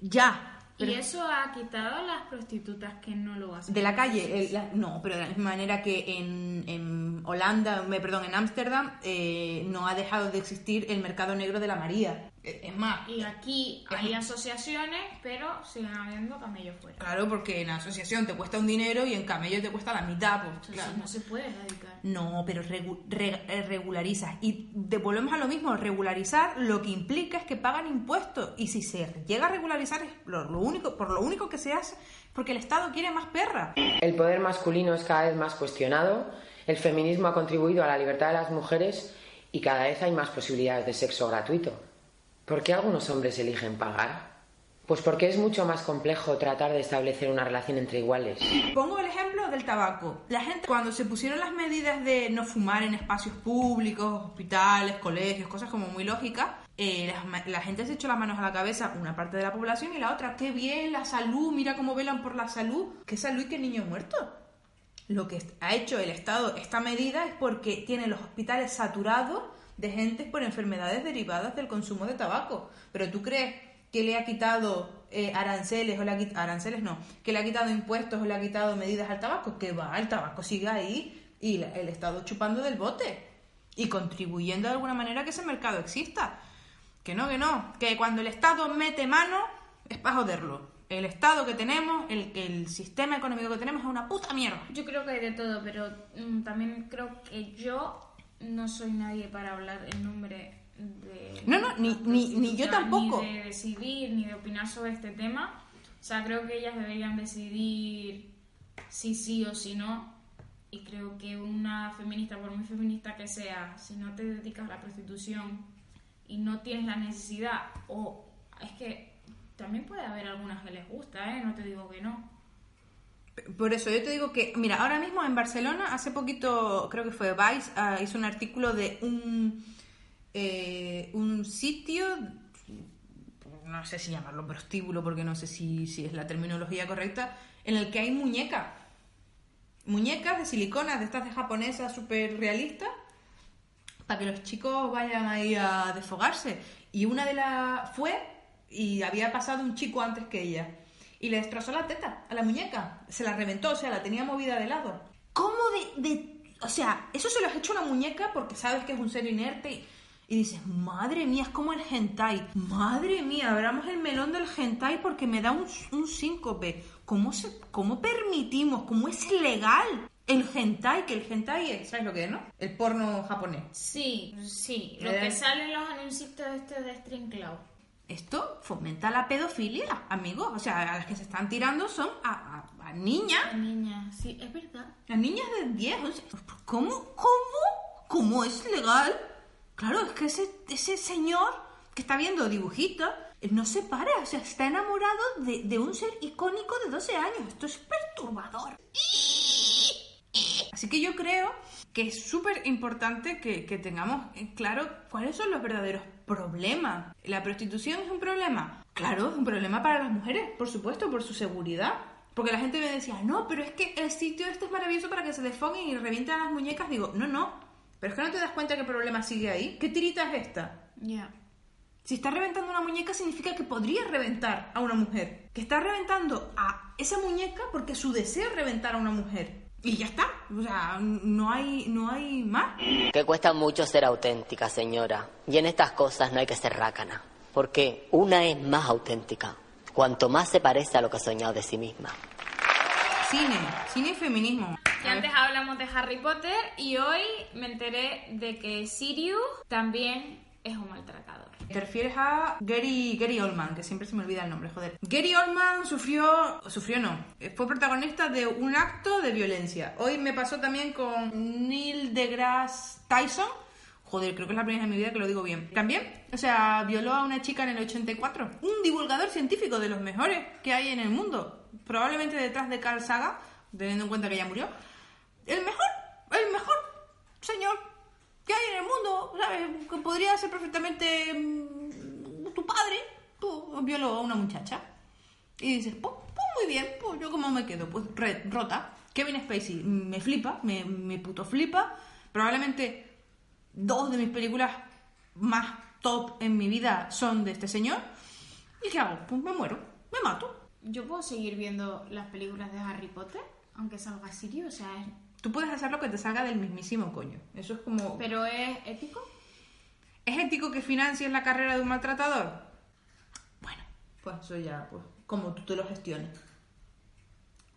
Ya. Y eso ha quitado a las prostitutas que no lo hacen. de la calle, el- la- no, pero de la misma manera que en, en Holanda, me- perdón, en Ámsterdam, eh, no ha dejado de existir el mercado negro de la María. Es más, Y aquí hay asociaciones, pero siguen habiendo camellos fuera. claro, porque en asociación te cuesta un dinero y en camello te cuesta la mitad. Pues, claro. no se puede erradicar. No, pero regu- re- eh, regularizas. Y de- volvemos a lo mismo, regularizar lo que implica es que pagan impuestos. Y si se llega a regularizar, es lo, lo único, por lo único que se hace, porque el Estado quiere más perra. El poder masculino es cada vez más cuestionado, el feminismo ha contribuido a la libertad de las mujeres y cada vez hay más posibilidades de sexo gratuito. ¿Por qué algunos hombres eligen pagar? Pues porque es mucho más complejo tratar de establecer una relación entre iguales. Pongo el ejemplo del tabaco. La gente, cuando se pusieron las medidas de no fumar en espacios públicos, hospitales, colegios, cosas como muy lógicas, eh, la, gente se echó las manos a la cabeza, una parte de la población y la otra, qué bien, la salud, mira cómo velan por la salud. ¿Qué salud y qué niño muerto? Lo que ha hecho el Estado esta medida es porque tiene los hospitales saturados de gente por enfermedades derivadas del consumo de tabaco. Pero tú crees que le ha quitado eh, aranceles o le ha quit- aranceles no, que le ha quitado impuestos o le ha quitado medidas al tabaco, que va, el tabaco sigue ahí y el Estado chupando del bote y contribuyendo de alguna manera a que ese mercado exista. Que no, que no, que cuando el Estado mete mano es para joderlo. El Estado que tenemos, el, el sistema económico que tenemos es una puta mierda. Yo creo que hay de todo, pero mm, también creo que yo no soy nadie para hablar en nombre de... No, no, ni- ni- ni yo tampoco. Ni de decidir, ni de opinar sobre este tema. O sea, creo que ellas deberían decidir si sí o si no. Y creo que una feminista, por muy feminista que sea, si no te dedicas a la prostitución y no tienes la necesidad, o es que también puede haber algunas que les gusta, ¿eh? No te digo que no. Por eso yo te digo que, mira, ahora mismo en Barcelona, hace poquito, creo que fue Vice, ah, hizo un artículo de un, eh, un sitio, no sé si llamarlo prostíbulo, porque no sé si, si es la terminología correcta, en el que hay muñecas. Muñecas de silicona, de estas de japonesas súper realistas, para que los chicos vayan ahí a desfogarse. Y una de las fue y había pasado un chico antes que ella. Y le destrozó la teta a la muñeca. Se la reventó, o sea, la tenía movida de lado. ¿Cómo de, de- O sea, eso se lo has hecho a una muñeca porque sabes que es un ser inerte y, y dices, madre mía, es como el hentai. Madre mía, abramos el melón del hentai porque me da un, un síncope. ¿Cómo, se, ¿Cómo permitimos? ¿Cómo es legal el hentai? Que el hentai es, ¿sabes lo que es, no? El porno japonés. Sí, sí. Lo que salen los anuncios este de String Cloud. Esto fomenta la pedofilia, amigos. O sea, a las que se están tirando son a, a- a niñas. A niñas, sí, es verdad. A niñas de 10. o sea, ¿Cómo? ¿Cómo? ¿Cómo es legal? Claro, es que ese, ese señor que está viendo dibujitos, no se para, o sea, está enamorado de, de un ser icónico de 12 años. Esto es perturbador. Así que yo creo que es súper importante que, que tengamos en claro cuáles son los verdaderos problemas. ¿La prostitución es un problema? Claro, es un problema para las mujeres, por supuesto, por su seguridad. Porque la gente me decía, no, pero es que el sitio este es maravilloso para que se desfoguen y revienten las muñecas. Digo, no, no. Pero es que no te das cuenta que el problema sigue ahí. ¿Qué tirita es esta? Ya. Si está reventando una muñeca significa que podría reventar a una mujer. Que está reventando a esa muñeca porque su deseo es reventar a una mujer. Y ya está. O sea, no hay, no hay más. Que cuesta mucho ser auténtica, señora. Y en estas cosas no hay que ser rácana. Porque una es más auténtica. Cuanto más se parece a lo que ha soñado de sí misma. Cine, cine y feminismo. Y antes hablamos de Harry Potter y hoy me enteré de que Sirius también es un maltratador. Te refieres a Gary, Gary Oldman, que siempre se me olvida el nombre, joder. Gary Oldman sufrió, sufrió no, fue protagonista de un acto de violencia. Hoy me pasó también con Neil deGrasse Tyson. Joder, creo que es la primera vez en mi vida que lo digo bien. También, o sea, violó a una chica en el 84. Un divulgador científico de los mejores que hay en el mundo. Probablemente detrás de Carl Saga, teniendo en cuenta que ya murió. El mejor, el mejor señor que hay en el mundo, ¿sabes? Que podría ser perfectamente mm, tu padre, tú violó a una muchacha. Y dices, pues, pues muy bien, pues yo como me quedo, pues re- rota. Kevin Spacey me flipa, me, me puto flipa. Probablemente dos de mis películas más top en mi vida son de este señor. ¿Y qué hago? Pues me muero, me mato. Yo puedo seguir viendo las películas de Harry Potter, aunque salga Sirius, o sea, Tú puedes hacer lo que te salga del mismísimo coño. Eso es como... pero es ético. ¿Es ético que financies la carrera de un maltratador? Bueno, pues eso ya, pues, como tú te lo gestiones.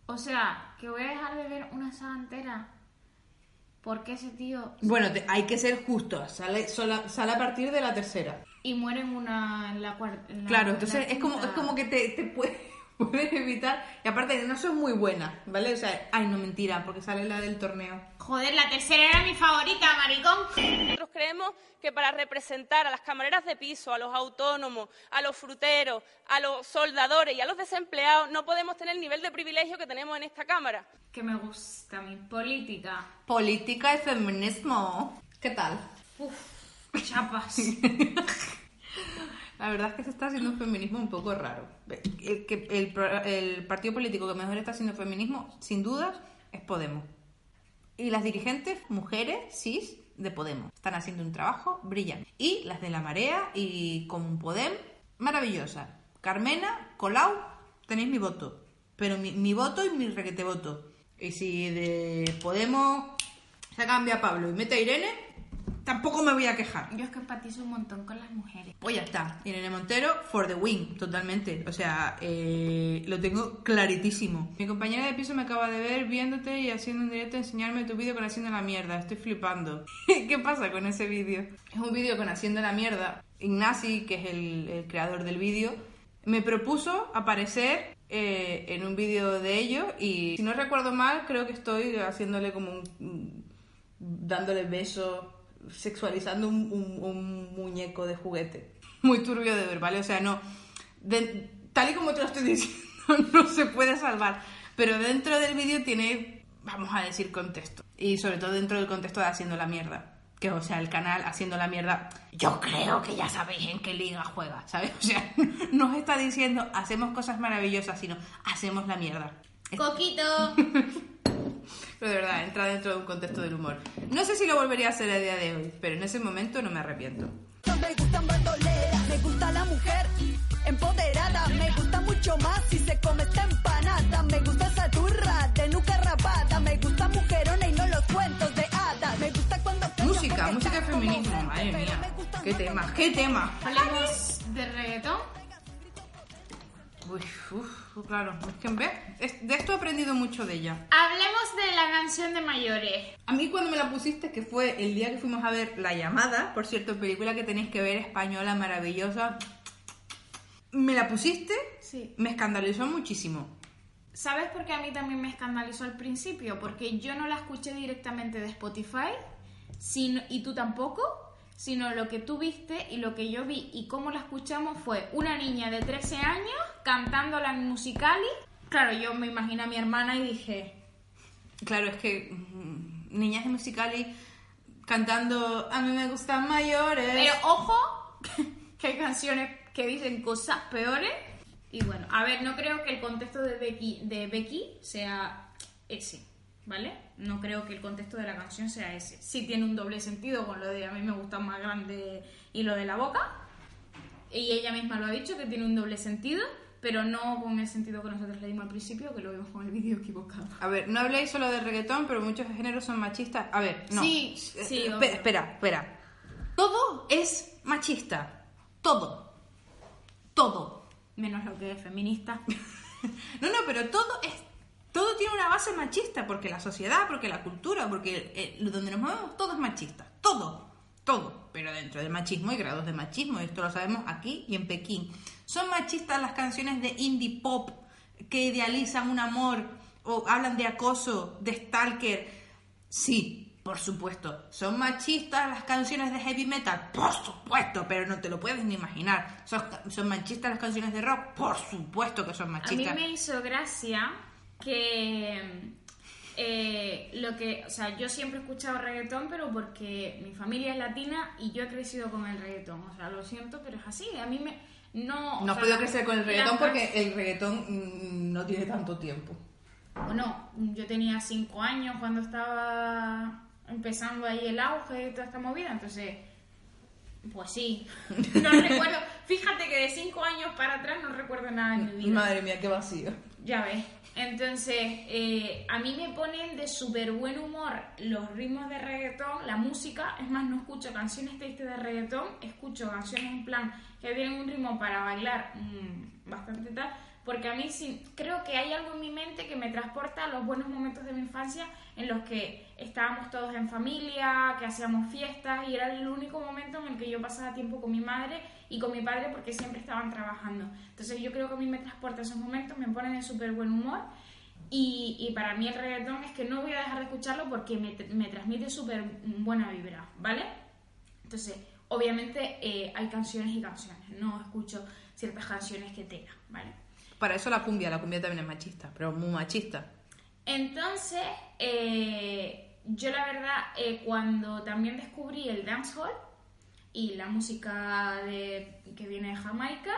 O sea, que voy a dejar de ver una saga entera porque ese tío Bueno, te- hay que ser justos. Sale, sola- sale a partir de la tercera. y muere en una en la cuarta. Claro, entonces es como, es como que te, te puede- puedes evitar. Y aparte, no son muy buenas, ¿vale? O sea, ay, no mentira, porque sale la del torneo. Joder, la tercera era mi favorita, maricón. Nosotros creemos que para representar a las camareras de piso, a los autónomos, a los fruteros, a los soldadores y a los desempleados, no podemos tener el nivel de privilegio que tenemos en esta Cámara. Que me gusta mi política. Política y feminismo. ¿Qué tal? Uf, chapas. La verdad es que se está haciendo un feminismo un poco raro. El, que el, partido político que mejor está haciendo feminismo, sin dudas, es Podemos. Y las dirigentes, mujeres, cis, de Podemos. Están haciendo un trabajo brillante. Y las de la Marea y con Podem, maravillosa. Carmena, Colau, tenéis mi voto. Pero mi, mi voto y mi requete voto. Y si de Podemos se cambia Pablo y mete a Irene, tampoco me voy a quejar. Yo es que empatizo un montón con las mujeres. Pues ya está. Irene Montero, for the win, totalmente. O sea, eh, lo tengo claritísimo. Mi compañera de piso me acaba de ver viéndote y haciendo un directo enseñarme tu vídeo con Haciendo la Mierda. Estoy flipando. ¿Qué pasa con ese vídeo? Es un vídeo con Haciendo la Mierda. Ignasi, que es el, el creador del vídeo, me propuso aparecer eh, en un vídeo de ellos y si no recuerdo mal, creo que estoy haciéndole como un... dándole besos sexualizando un, muñeco de juguete. Muy turbio de ver, ¿vale? O sea, no. tal y como te lo estoy diciendo, no se puede salvar. Pero dentro del vídeo tiene, vamos a decir, contexto. Y sobre todo dentro del contexto de Haciendo la Mierda. Que, o sea, el canal Haciendo la Mierda, yo creo que ya sabéis en qué liga juega, ¿sabes? O sea, no os está diciendo hacemos cosas maravillosas, sino hacemos la mierda. Coquito. Pero de verdad, entra dentro de un contexto del humor. No sé si lo volvería a hacer a día de hoy, pero en ese momento no me arrepiento. Me gustan bandoleras, me gusta la mujer empoderada, me gusta mucho más si se come esta empanada, me gusta esa turra de nuca rapada, me gusta mujerona y no los cuentos de hadas, me gusta cuando Música, música feminismo, madre mía. ¿Qué tema? ¿Qué tema? Hablemos de reggaetón. Uy, uf, claro, es que ve, es- de esto he aprendido mucho de ella. Hablemos de la canción de mayores. A mí cuando me la pusiste, que fue el día que fuimos a ver La Llamada, por cierto, película que tenéis que ver, española, maravillosa, me la pusiste, Sí. me escandalizó muchísimo. ¿Sabes por qué a mí también me escandalizó al principio? Porque yo no la escuché directamente de Spotify sino- y tú tampoco, sino lo que tú viste y lo que yo vi y cómo la escuchamos fue una niña de 13 años cantándola en Musicali. Claro, yo me imaginé a mi hermana y dije, Claro, es que mm, niñas de Musicali cantando A mí me gustan mayores. Pero ojo, que hay canciones que dicen cosas peores. Y bueno, a ver, no creo que el contexto de Becky, de Becky sea ese, ¿vale? No creo que el contexto de la canción sea ese. Sí tiene un doble sentido con lo de a mí me gusta más grande y lo de la boca. Y ella misma lo ha dicho, que tiene un doble sentido, pero no con el sentido que nosotros le dimos al principio, que lo vimos con el vídeo equivocado. A ver, no habléis solo del reggaetón, pero muchos géneros son machistas. A ver, no. Sí, Eh, sí, espe- obvio. espera, espera. Todo es machista. Todo. Todo. Menos lo que es feminista. No, no, pero todo es todo tiene una base machista, porque la sociedad, porque la cultura, porque eh, donde nos movemos todo es machista, todo, todo. Pero dentro del machismo hay grados de machismo, y esto lo sabemos aquí y en Pekín. Son machistas las canciones de indie pop que idealizan un amor o hablan de acoso, de stalker. Sí, por supuesto. Son machistas las canciones de heavy metal, por supuesto, pero no te lo puedes ni imaginar. Son, son machistas las canciones de rock, por supuesto que son A mí machistas. me hizo gracia que eh, lo que, o sea, yo siempre he escuchado reggaetón, pero porque mi familia es latina y yo he crecido con el reggaetón. O sea, lo siento, pero es así. A mí me no. No has podido crecer con el reggaetón las- porque el reggaetón mm, no tiene tanto tiempo. Bueno, yo tenía cinco años cuando estaba empezando ahí el auge de toda esta movida, entonces, pues sí. No recuerdo, fíjate que de cinco años para atrás no recuerdo nada en mi vida. Madre mía, qué vacío. Ya ves. Entonces, eh, a mí me ponen de súper buen humor los ritmos de reggaetón, la música. Es más, no escucho canciones tristes de reggaetón, escucho canciones en plan que tienen un ritmo para bailar mm, bastante tal. Porque a mí sí, creo que hay algo en mi mente que me transporta a los buenos momentos de mi infancia en los que estábamos todos en familia, que hacíamos fiestas y era el único momento en el que yo pasaba tiempo con mi madre y con mi padre porque siempre estaban trabajando. Entonces yo creo que a mí me transporta esos momentos, me ponen de súper buen humor y, y para mí el reggaetón es que no voy a dejar de escucharlo porque me, me transmite súper buena vibra, ¿vale? Entonces, obviamente eh, hay canciones y canciones, no escucho ciertas canciones que tenga, ¿vale? Para eso la cumbia, la cumbia también es machista, pero muy machista. Entonces, eh, yo la verdad, eh, cuando también descubrí el dancehall y la música de, que viene de Jamaica,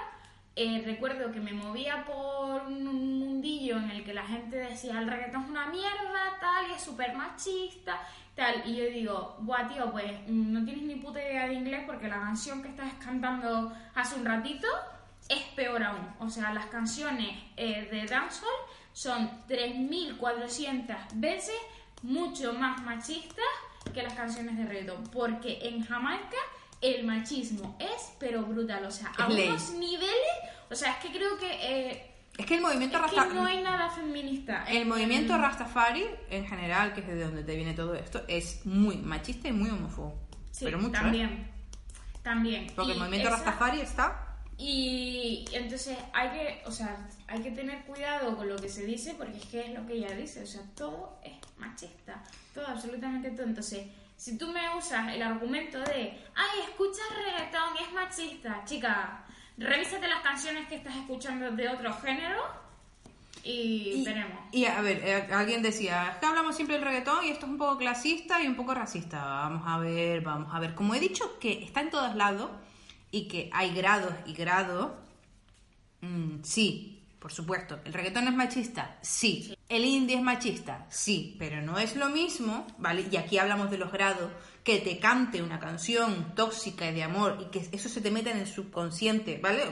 eh, recuerdo que me movía por un mundillo en el que la gente decía el reggaetón es una mierda, tal, y es súper machista, tal. Y yo digo, buah, tío, pues mm, no tienes ni puta idea de inglés porque la canción que estás cantando hace un ratito es peor aún. O sea, las canciones eh, de dancehall son 3.400 veces mucho más machistas que las canciones de reggaetón. Porque en Jamaica el machismo es pero brutal. O sea, a ley. unos niveles... O sea, es que creo que... eh, Es que el movimiento es que Rasta- no hay nada feminista. El en- movimiento Rastafari, en general, que es de donde te viene todo esto, es muy machista y muy homófobo. Sí, pero mucho, ¿eh? también. También. Porque Y el movimiento esa- Rastafari está... Y entonces hay que, o sea, hay que tener cuidado con lo que se dice porque es que es lo que ella dice, o sea, todo es machista, todo, absolutamente todo. Entonces, si tú me usas el argumento de, ay, escuchas reggaetón y es machista, chica, revísate las canciones que estás escuchando de otro género y, veremos. Y a ver, eh, alguien decía, es que hablamos siempre del reggaetón y esto es un poco clasista y un poco racista. Vamos a ver, vamos a ver. Como he dicho que está en todos lados y que hay grados y grados, mm, sí, por supuesto. ¿El reggaetón es machista? Sí. ¿El indie es machista? Sí, pero no es lo mismo, ¿vale? Y aquí hablamos de los grados, que te cante una canción tóxica y de amor y que eso se te meta en el subconsciente, ¿vale?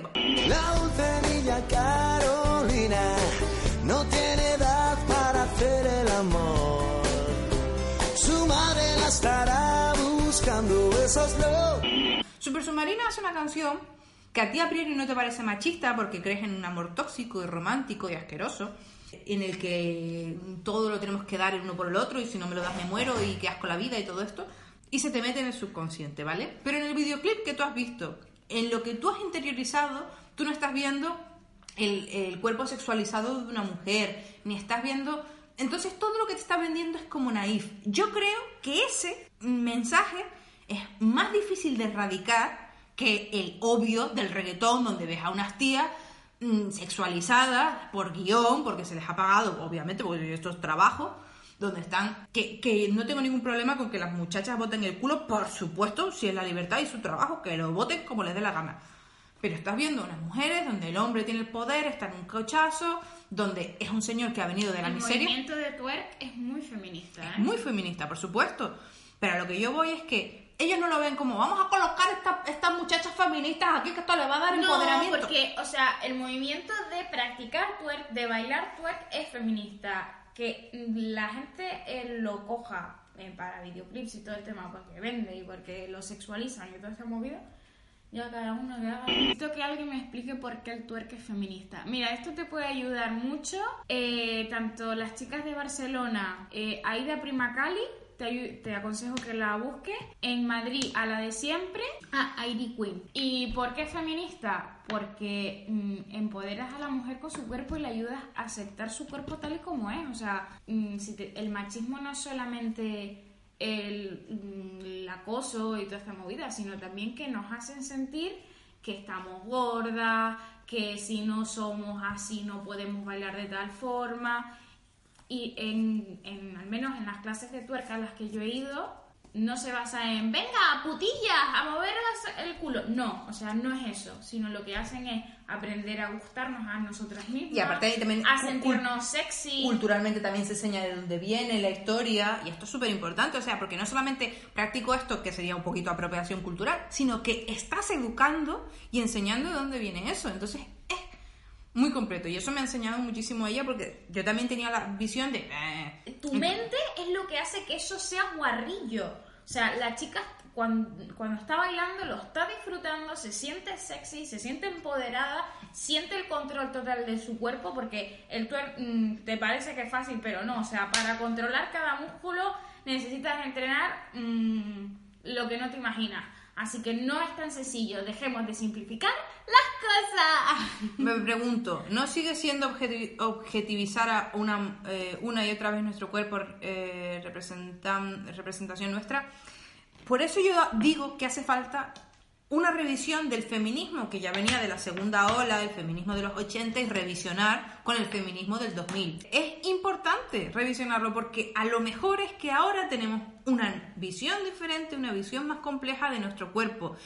La Carolina no tiene edad para hacer el amor. Su madre la estará buscando, eso es lo. Super Submarina es una canción que a ti a priori no te parece machista porque crees en un amor tóxico y romántico y asqueroso, en el que todo lo tenemos que dar el uno por el otro y si no me lo das me muero y qué asco la vida y todo esto, y se te mete en el subconsciente, ¿vale? Pero en el videoclip que tú has visto, en lo que tú has interiorizado, tú no estás viendo el, el cuerpo sexualizado de una mujer, ni estás viendo... Entonces todo lo que te está vendiendo es como naif. Yo creo que ese mensaje es más difícil de erradicar que el obvio del reggaetón, donde ves a unas tías mm, sexualizadas por guion, porque se les ha pagado, obviamente, porque esto es trabajo, donde están, que, que no tengo ningún problema con que las muchachas voten el culo, por supuesto, si es la libertad y su trabajo, que lo voten como les dé la gana. Pero estás viendo unas mujeres donde el hombre tiene el poder, está en un cochazo, donde es un señor que ha venido de la El miseria. movimiento de twerk es muy feminista, ¿eh? Es muy feminista, por supuesto. Pero a lo que yo voy es que ellos no lo ven como vamos a colocar esta- estas muchachas feministas aquí que esto le va a dar No, empoderamiento. porque, o sea, el movimiento de practicar twerk, de bailar twerk es feminista. Que la gente eh, lo coja eh, para videoclips y todo el tema porque vende y porque lo sexualizan y toda esta movida. Ya cada uno que haga. Necesito que alguien me explique por qué el twerk es feminista. Mira, esto te puede ayudar mucho. eh, tanto las chicas de Barcelona, eh, Aida Primacali, te, te aconsejo que la busques. En Madrid, a la de siempre, a Airy Queen. ¿Y por qué feminista? Porque mm, empoderas a la mujer con su cuerpo y le ayudas a aceptar su cuerpo tal y como es. O sea, mm, el machismo no es solamente el, mm, el acoso y toda esta movida, sino también que nos hacen sentir que estamos gordas, que si no somos así no podemos bailar de tal forma. Y en, en- al menos en las clases de tuerca a las que yo he ido, no se basa en, venga, putillas, a mover el culo. No, o sea, no es eso, sino lo que hacen es aprender a gustarnos a nosotras mismas. Y aparte ahí también a sentirnos sexy. Culturalmente también se enseña de dónde viene la historia y esto es súper importante, o sea, porque no solamente practico esto, que sería un poquito apropiación cultural, sino que estás educando y enseñando de dónde viene eso. Entonces es muy completo y eso me ha enseñado muchísimo ella porque yo también tenía la visión de... eh, tu mente es lo que hace que eso sea guarrillo. O sea, la chica cuando, cuando está bailando lo está disfrutando, se siente sexy, se siente empoderada, siente el control total de su cuerpo porque el twerk mm, te parece que es fácil, pero no. O sea, para controlar cada músculo necesitas entrenar mm, lo que no te imaginas. Así que no es tan sencillo. Dejemos de simplificar las cosas. Me pregunto, ¿no sigue siendo objeti- objetivizar a una, eh, una y otra vez nuestro cuerpo eh, representación nuestra? Por eso yo digo que hace falta una revisión del feminismo que ya venía de la segunda ola, del feminismo de los 80 y revisionar con el feminismo del 2000. Es importante revisionarlo porque a lo mejor es que ahora tenemos una visión diferente, una visión más compleja de nuestro cuerpo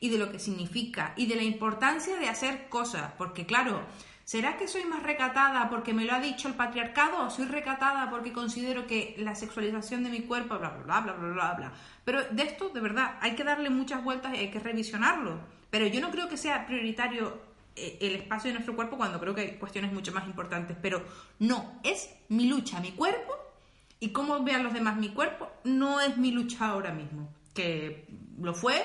y de lo que significa y de la importancia de hacer cosas, porque claro, ¿será que soy más recatada porque me lo ha dicho el patriarcado o soy recatada porque considero que la sexualización de mi cuerpo, bla, bla, bla, bla, bla, bla? Pero de esto, de verdad, hay que darle muchas vueltas y hay que revisionarlo. Pero yo no creo que sea prioritario eh, el espacio de nuestro cuerpo cuando creo que hay cuestiones mucho más importantes. Pero no, es mi lucha, mi cuerpo y cómo vean los demás mi cuerpo no es mi lucha ahora mismo. Que lo fue,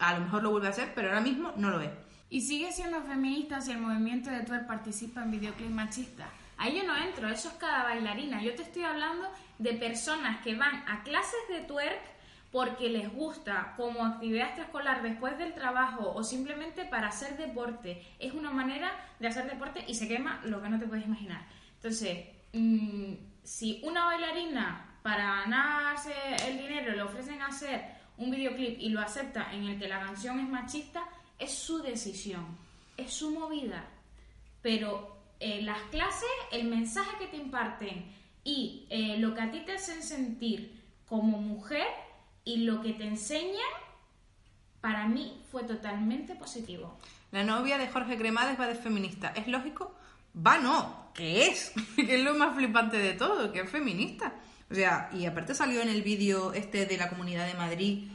a lo mejor lo vuelve a hacer, pero ahora mismo no lo es. Y sigue siendo feminista si el movimiento de twerk participa en videoclips machistas. Ahí yo no entro, eso es cada bailarina. Yo te estoy hablando de personas que van a clases de twerk porque les gusta como actividad extraescolar después del trabajo o simplemente para hacer deporte. Es una manera de hacer deporte y se quema lo que no te puedes imaginar. Entonces, mm, si una bailarina para ganarse el dinero le ofrecen hacer un videoclip y lo acepta en el que la canción es machista, es su decisión, es su movida. Pero eh, las clases, el mensaje que te imparten y eh, lo que a ti te hacen sentir como mujer y lo que te enseñan, para mí fue totalmente positivo. La novia de Jorge Cremades va de feminista. ¿Es lógico? Va no, que es, que es lo más flipante de todo, que es feminista. O sea, y aparte salió en el vídeo este de la Comunidad de Madrid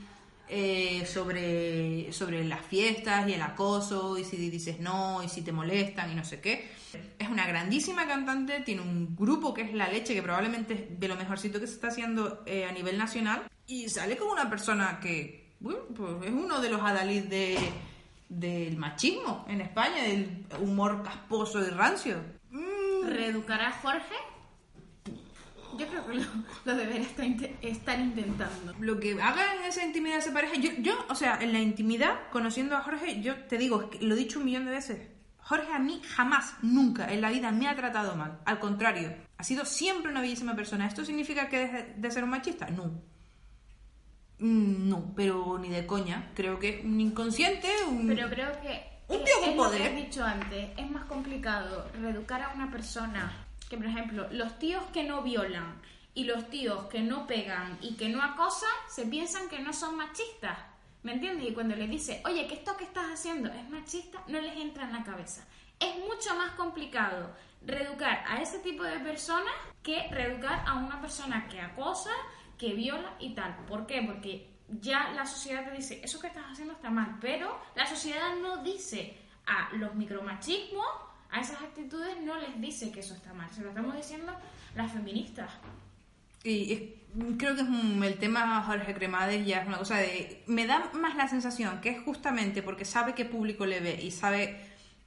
eh, sobre, sobre las fiestas y el acoso, y si dices no, y si te molestan y no sé qué. Es una grandísima cantante, tiene un grupo que es La Leche, que probablemente es de lo mejorcito que se está haciendo eh, a nivel nacional, y sale como una persona que, pues es uno de los adalid de, del machismo en España, del humor casposo y rancio. ¿Reeducará a Jorge? Yo creo que lo, lo debería estar, inte- estar intentando. Lo que haga en esa intimidad esa pareja, yo, yo, o sea, en la intimidad, conociendo a Jorge, yo te digo, es que lo he dicho un millón de veces. Jorge a mí jamás, nunca en la vida me ha tratado mal. Al contrario, ha sido siempre una bellísima persona. ¿Esto significa que deje de ser un machista? No. No, pero ni de coña. Creo que es un inconsciente, un... Pero creo que Un es- tío con es lo poder. que has dicho antes, es más complicado reeducar a una persona que, por ejemplo, los tíos que no violan y los tíos que no pegan y que no acosan se piensan que no son machistas. ¿Me entiendes? Y cuando le dice, oye, que esto que estás haciendo es machista, no les entra en la cabeza. Es mucho más complicado reeducar a ese tipo de personas que reeducar a una persona que acosa, que viola y tal. ¿Por qué? Porque ya la sociedad te dice, eso que estás haciendo está mal, pero la sociedad no dice a los micromachismos, a esas actitudes no les dice que eso está mal, se lo estamos diciendo las feministas. Y creo que es un- el tema Jorge Cremades ya es una cosa de... Me da más la sensación que es justamente porque sabe qué público le ve y sabe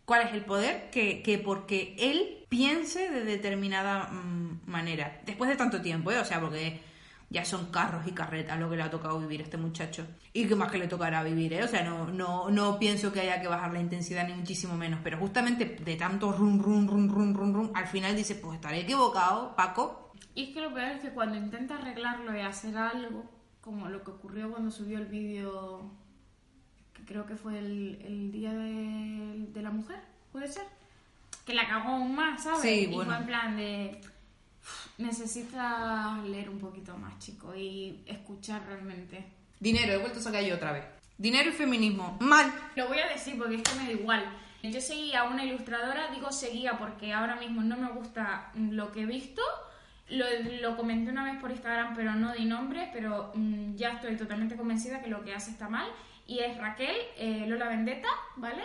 cuál es el poder que, que porque él piense de determinada mm, manera. Después de tanto tiempo, ¿eh? O sea, porque ya son carros y carretas lo que le ha tocado vivir a este muchacho. Y que más que le tocará vivir, ¿eh? O sea, no, no, no pienso que haya que bajar la intensidad ni muchísimo menos. Pero justamente de tanto rum, rum, rum, rum, rum, rum, al final dice, pues estaré equivocado, Paco, Y es que lo peor es que cuando intenta arreglarlo y hacer algo, como lo que ocurrió cuando subió el vídeo, que creo que fue el, el día de, de la mujer, ¿puede ser? Que la cagó aún más, ¿sabes? Sí, y bueno. fue en plan de... Necesitas leer un poquito más, chico, y escuchar realmente. Dinero, he vuelto a sacar yo otra vez. Dinero y feminismo. Mal. Lo voy a decir porque es que me da igual. Yo seguía a una ilustradora, digo seguía porque ahora mismo no me gusta lo que he visto. Lo, lo comenté una vez por Instagram, pero no di nombre, pero mm, ya estoy totalmente convencida que lo que hace está mal. Y es Raquel eh, Lola Vendetta, ¿vale?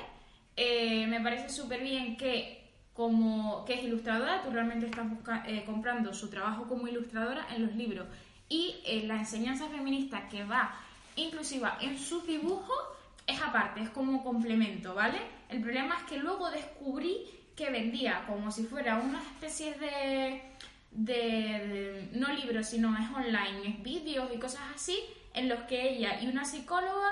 Eh, me parece súper bien que como que es ilustradora, tú realmente estás eh, comprando su trabajo como ilustradora en los libros. Y eh, la enseñanza feminista que va inclusiva en sus dibujos es aparte, es como complemento, ¿vale? El problema es que luego descubrí que vendía como si fuera una especie de, de, de- no libros, sino es online, es vídeos y cosas así, en los que ella y una psicóloga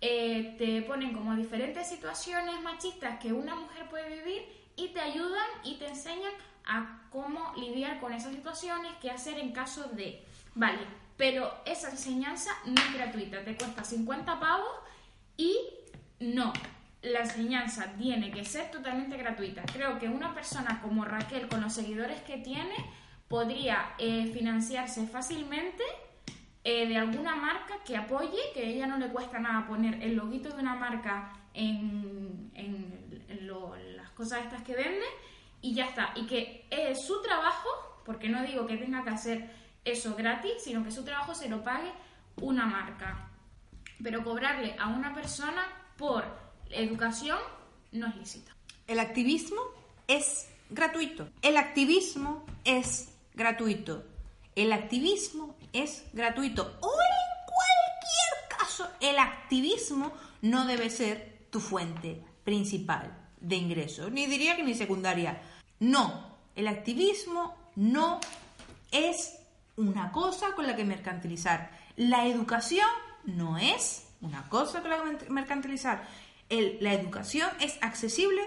eh, te ponen como diferentes situaciones machistas que una mujer puede vivir y te ayudan y te enseñan a cómo lidiar con esas situaciones, qué hacer en caso de... Vale, pero esa enseñanza no es gratuita, te cuesta 50 pavos y no, la enseñanza tiene que ser totalmente gratuita. Creo que una persona como Raquel, con los seguidores que tiene, podría eh, financiarse fácilmente eh, de alguna marca que apoye, que a ella no le cuesta nada poner el loguito de una marca en, en- cosas estas que vende y ya está. Y que eh, su trabajo, porque no digo que tenga que hacer eso gratis, sino que su trabajo se lo pague una marca. Pero cobrarle a una persona por educación no es lícito. El activismo es gratuito. El activismo es gratuito. El activismo es gratuito. O en cualquier caso, el activismo no debe ser tu fuente principal de ingresos. Ni diría que ni secundaria. No, el activismo no es una cosa con la que mercantilizar. La educación no es una cosa con la que mercantilizar. El- la educación es accesible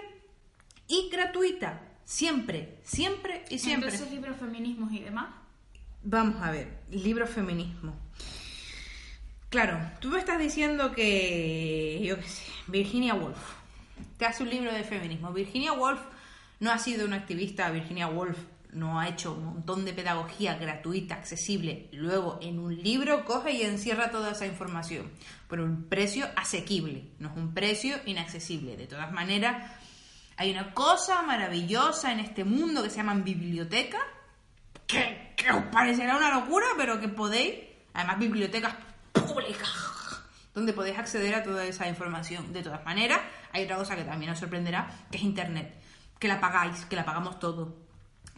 y gratuita. Siempre, siempre y siempre. Entonces, libros feminismos y demás. Vamos a ver, libro feminismo. Claro, tú me estás diciendo que, yo qué sé, Virginia Woolf, te hace un libro de feminismo. Virginia Woolf no ha sido una activista, Virginia Woolf no ha hecho un montón de pedagogía gratuita, accesible. Luego, en un libro coge y encierra toda esa información por un precio asequible, no es un precio inaccesible. De todas maneras, hay una cosa maravillosa en este mundo que se llaman biblioteca, que, que os parecerá una locura, pero que podéis, además bibliotecas públicas, donde podéis acceder a toda esa información. De todas maneras, hay otra cosa que también os sorprenderá, que es Internet, que la pagáis, que la pagamos todo,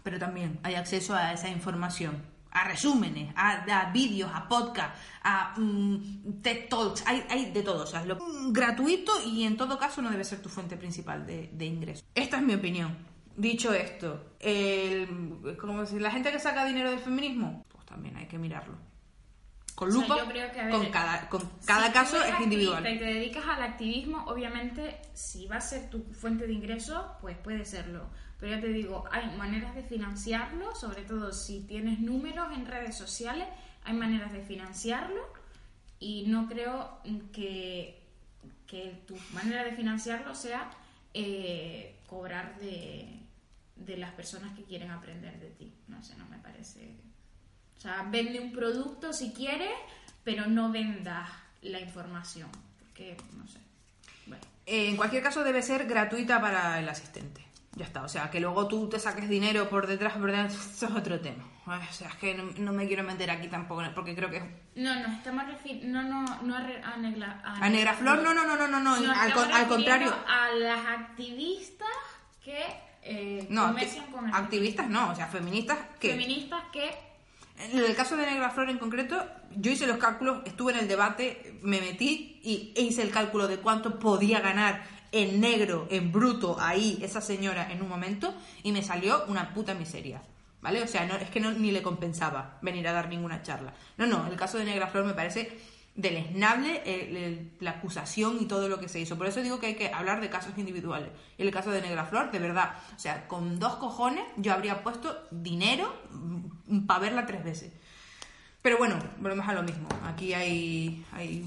pero también hay acceso a esa información, a resúmenes, a, vídeos, a podcast, a mm, TED Talks, hay, hay de todo, o sea, es lo, gratuito y en todo caso no debe ser tu fuente principal de, de ingreso. Esta es mi opinión. Dicho esto, el, como si la gente que saca dinero del feminismo, pues también hay que mirarlo. Con O sea, lupa, yo creo que, a ver, con cada, con cada si caso es individual. Y te dedicas al activismo, obviamente, si va a ser tu fuente de ingresos, pues puede serlo. Pero ya te digo, hay maneras de financiarlo, sobre todo si tienes números en redes sociales, hay maneras de financiarlo y no creo que, que tu manera de financiarlo sea eh, cobrar de, de las personas que quieren aprender de ti. No sé, no me parece. O sea, vende un producto si quieres, pero no vendas la información. Porque, no sé. Bueno. Eh, en cualquier caso debe ser gratuita para el asistente. Ya está, o sea, que luego tú te saques dinero por detrás, delante, eso es otro tema. O sea, es que no, no me quiero meter aquí tampoco, porque creo que es No, no, estamos refiriendo. No, no, no a, re- a, Negla- A Negraflor, no, no, no, no, no, no, al, estamos con- al contrario. A las activistas que eh, No, comercian acti- con el- activistas no, o sea, feministas que... feministas que En el caso de Negra Flor en concreto, yo hice los cálculos, estuve en el debate, me metí y e hice el cálculo de cuánto podía ganar en negro, en bruto, ahí, esa señora en un momento, y me salió una puta miseria. ¿Vale? O sea, no, es que no, ni le compensaba venir a dar ninguna charla. No, no, el caso de Negra Flor me parece deleznable el- la acusación y todo lo que se hizo. Por eso digo que hay que hablar de casos individuales. El caso de Negra Flor, de verdad, o sea, con dos cojones yo habría puesto dinero para verla tres veces. Pero bueno, volvemos a lo mismo. Aquí hay, hay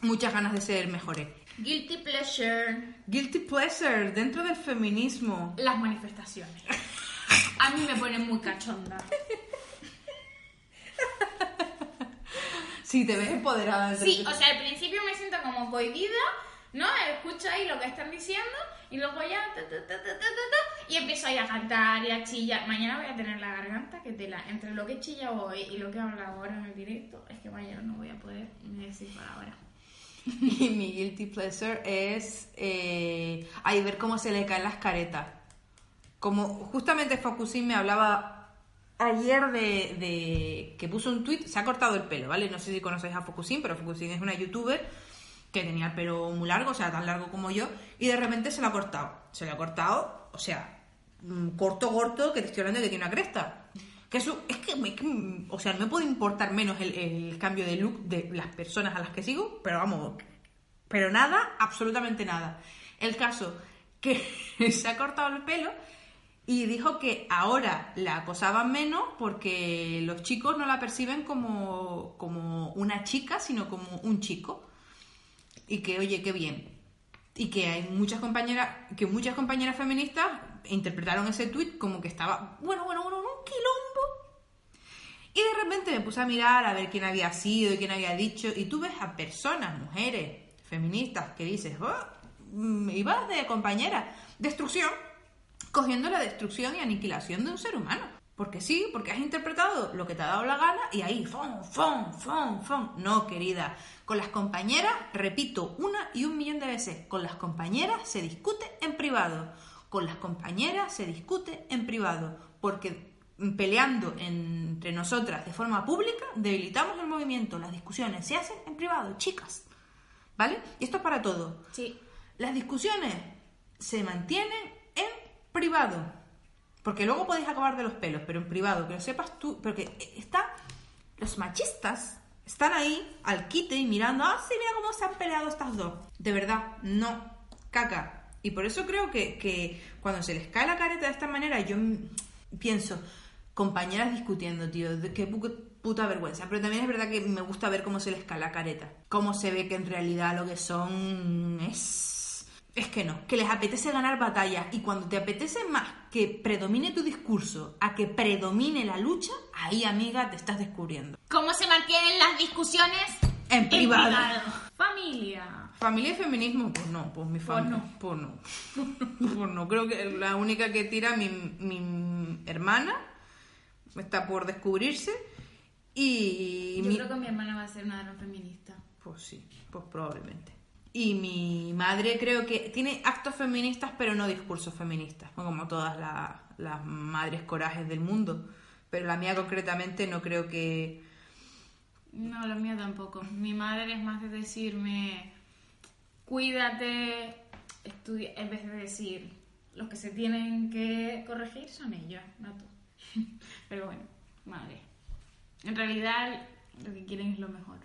muchas ganas de ser mejores. Guilty pleasure. Guilty pleasure dentro del feminismo. Las manifestaciones. A mí me ponen muy cachonda. Sí, te ves empoderada. Sí, o sea, al principio me siento como cohibida, ¿no? Escucho ahí lo que están diciendo y luego ya ta, ta, y empiezo ahí a cantar y a chillar. Mañana voy a tener la garganta que tela. Entre lo que he chillado hoy y lo que he hablado ahora en el directo, es que mañana no voy a poder ni decir palabras. Y mi guilty pleasure es eh, ay, ver cómo se le caen las caretas. Como justamente Focusin me hablaba ayer de, de que puso un tweet, se ha cortado el pelo, ¿vale? No sé si conocéis a Focusin, pero Focusin es una youtuber que tenía el pelo muy largo, o sea, tan largo como yo, y de repente se lo ha cortado. Se lo ha cortado, o sea, mm, corto, corto, que te estoy hablando de que tiene una cresta. Que eso, es que, mm, o sea, no me puede importar menos el, el cambio de look de las personas a las que sigo, pero vamos, pero nada, absolutamente nada. El caso que se ha cortado el pelo y dijo que ahora la acosaban menos porque los chicos no la perciben como, como una chica, sino como un chico. Y que, oye, qué bien. Y que hay muchas compañeras, que muchas compañeras feministas interpretaron ese tuit como que estaba, bueno, bueno, bueno, un quilombo. Y de repente me puse a mirar a ver quién había sido y quién había dicho. Y tú ves a personas, mujeres, feministas, que dices, oh, mm, ibas de compañera. Destrucción, cogiendo la destrucción y aniquilación de un ser humano. Porque sí, porque has interpretado lo que te ha dado la gana y ahí, fon, fon, fon, fon. No, querida. Con las compañeras, repito una y un millón de veces, con las compañeras se discute en privado. Con las compañeras se discute en privado. Porque peleando entre nosotras de forma pública, debilitamos el movimiento. Las discusiones se hacen en privado, chicas. ¿Vale? Y esto es para todo. Sí. Las discusiones se mantienen en privado. Porque luego podéis acabar de los pelos, pero en privado, que lo sepas tú. Porque está. Los machistas están ahí al quite y mirando, ah, sí, mira cómo se han peleado estas dos. De verdad, no. Caca. Y por eso creo que, que cuando se les cae la careta de esta manera, yo pienso, compañeras discutiendo, tío, qué pu- puta vergüenza. Pero también es verdad que me gusta ver cómo se les cae la careta. Cómo se ve que en realidad lo que son es... Es que no, que les apetece ganar batallas y cuando te apetece más que predomine tu discurso a que predomine la lucha, ahí amiga te estás descubriendo. ¿Cómo se mantienen las discusiones? En privado. Familia. ¿Familia y feminismo? Pues no, pues mi familia. Pues no. Pues no. Creo que la única que tira mi, mi hermana está por descubrirse y Yo mi- creo que mi hermana va a ser una gran feminista. Pues sí, pues probablemente. Y mi madre creo que tiene actos feministas, pero no discursos feministas, como todas la- las madres corajes del mundo. Pero la mía concretamente no creo que... No, la mía tampoco. Mi madre es más de decirme, cuídate, estudia, en vez de decir, los que se tienen que corregir son ellos, no tú. Pero bueno, madre. En realidad lo que quieren es lo mejor.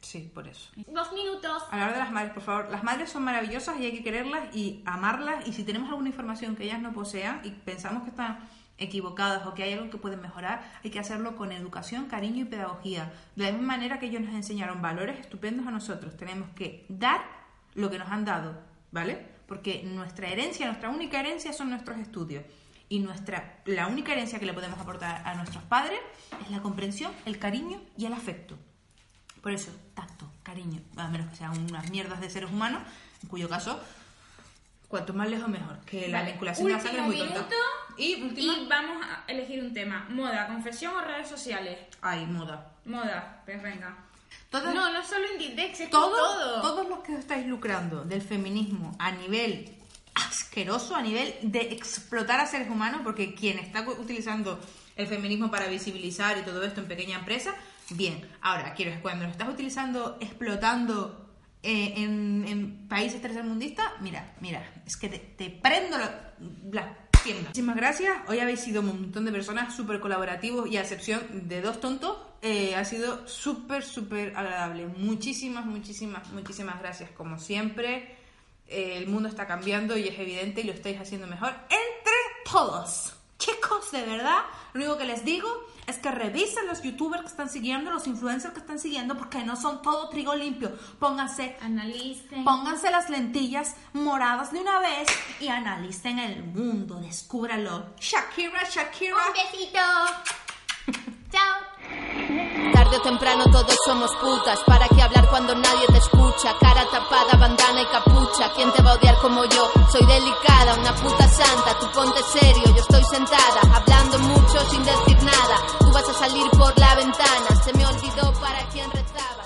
Sí, por eso. Dos minutos. Hablar de las madres, por favor. Las madres son maravillosas y hay que quererlas y amarlas. Y si tenemos alguna información que ellas no posean y pensamos que están equivocadas o que hay algo que pueden mejorar, hay que hacerlo con educación, cariño y pedagogía. De la misma manera que ellos nos enseñaron valores estupendos a nosotros, tenemos que dar lo que nos han dado, ¿vale? Porque nuestra herencia, nuestra única herencia son nuestros estudios. Y nuestra, la única herencia que le podemos aportar a nuestros padres es la comprensión, el cariño y el afecto. Por eso, tacto, cariño, a menos que sean unas mierdas de seres humanos, en cuyo caso, cuanto más lejos mejor, que la Vale, vinculación de la sangre es muy tonta. Y última. y vamos a elegir un tema. Moda, confesión o redes sociales. Ay, moda. Moda, pues venga. No, no solo Inditex, es Todo- todo. Todos los que os estáis lucrando del feminismo a nivel asqueroso, a nivel de explotar a seres humanos, porque quien está utilizando el feminismo para visibilizar y todo esto en pequeña empresa, bien. Ahora, quiero cuando lo estás utilizando, explotando eh, en, en países tercermundistas, mira, mira, es que te, te prendo la, la pierna. Muchísimas gracias. Hoy habéis sido un montón de personas súper colaborativos y a excepción de dos tontos, eh, ha sido súper, súper agradable. Muchísimas, muchísimas, muchísimas gracias. Como siempre, eh, el mundo está cambiando y es evidente y lo estáis haciendo mejor entre todos. Chicos, de verdad, lo único que les digo es que revisen los youtubers que están siguiendo, los influencers que están siguiendo, porque no son todo trigo limpio. Pónganse, analicen, pónganse las lentillas moradas de una vez y analicen el mundo, descúbralo. Shakira, Shakira. Un besito. Chao. Tarde o temprano todos somos putas. ¿Para qué hablar cuando nadie te escucha? Cara tapada, bandana y capucha. ¿Quién te va a odiar como yo? Soy delicada, una puta santa. Tú ponte serio, yo estoy sentada. Hablando mucho sin decir nada. Tú vas a salir por la ventana. Se me olvidó para quién rezaba.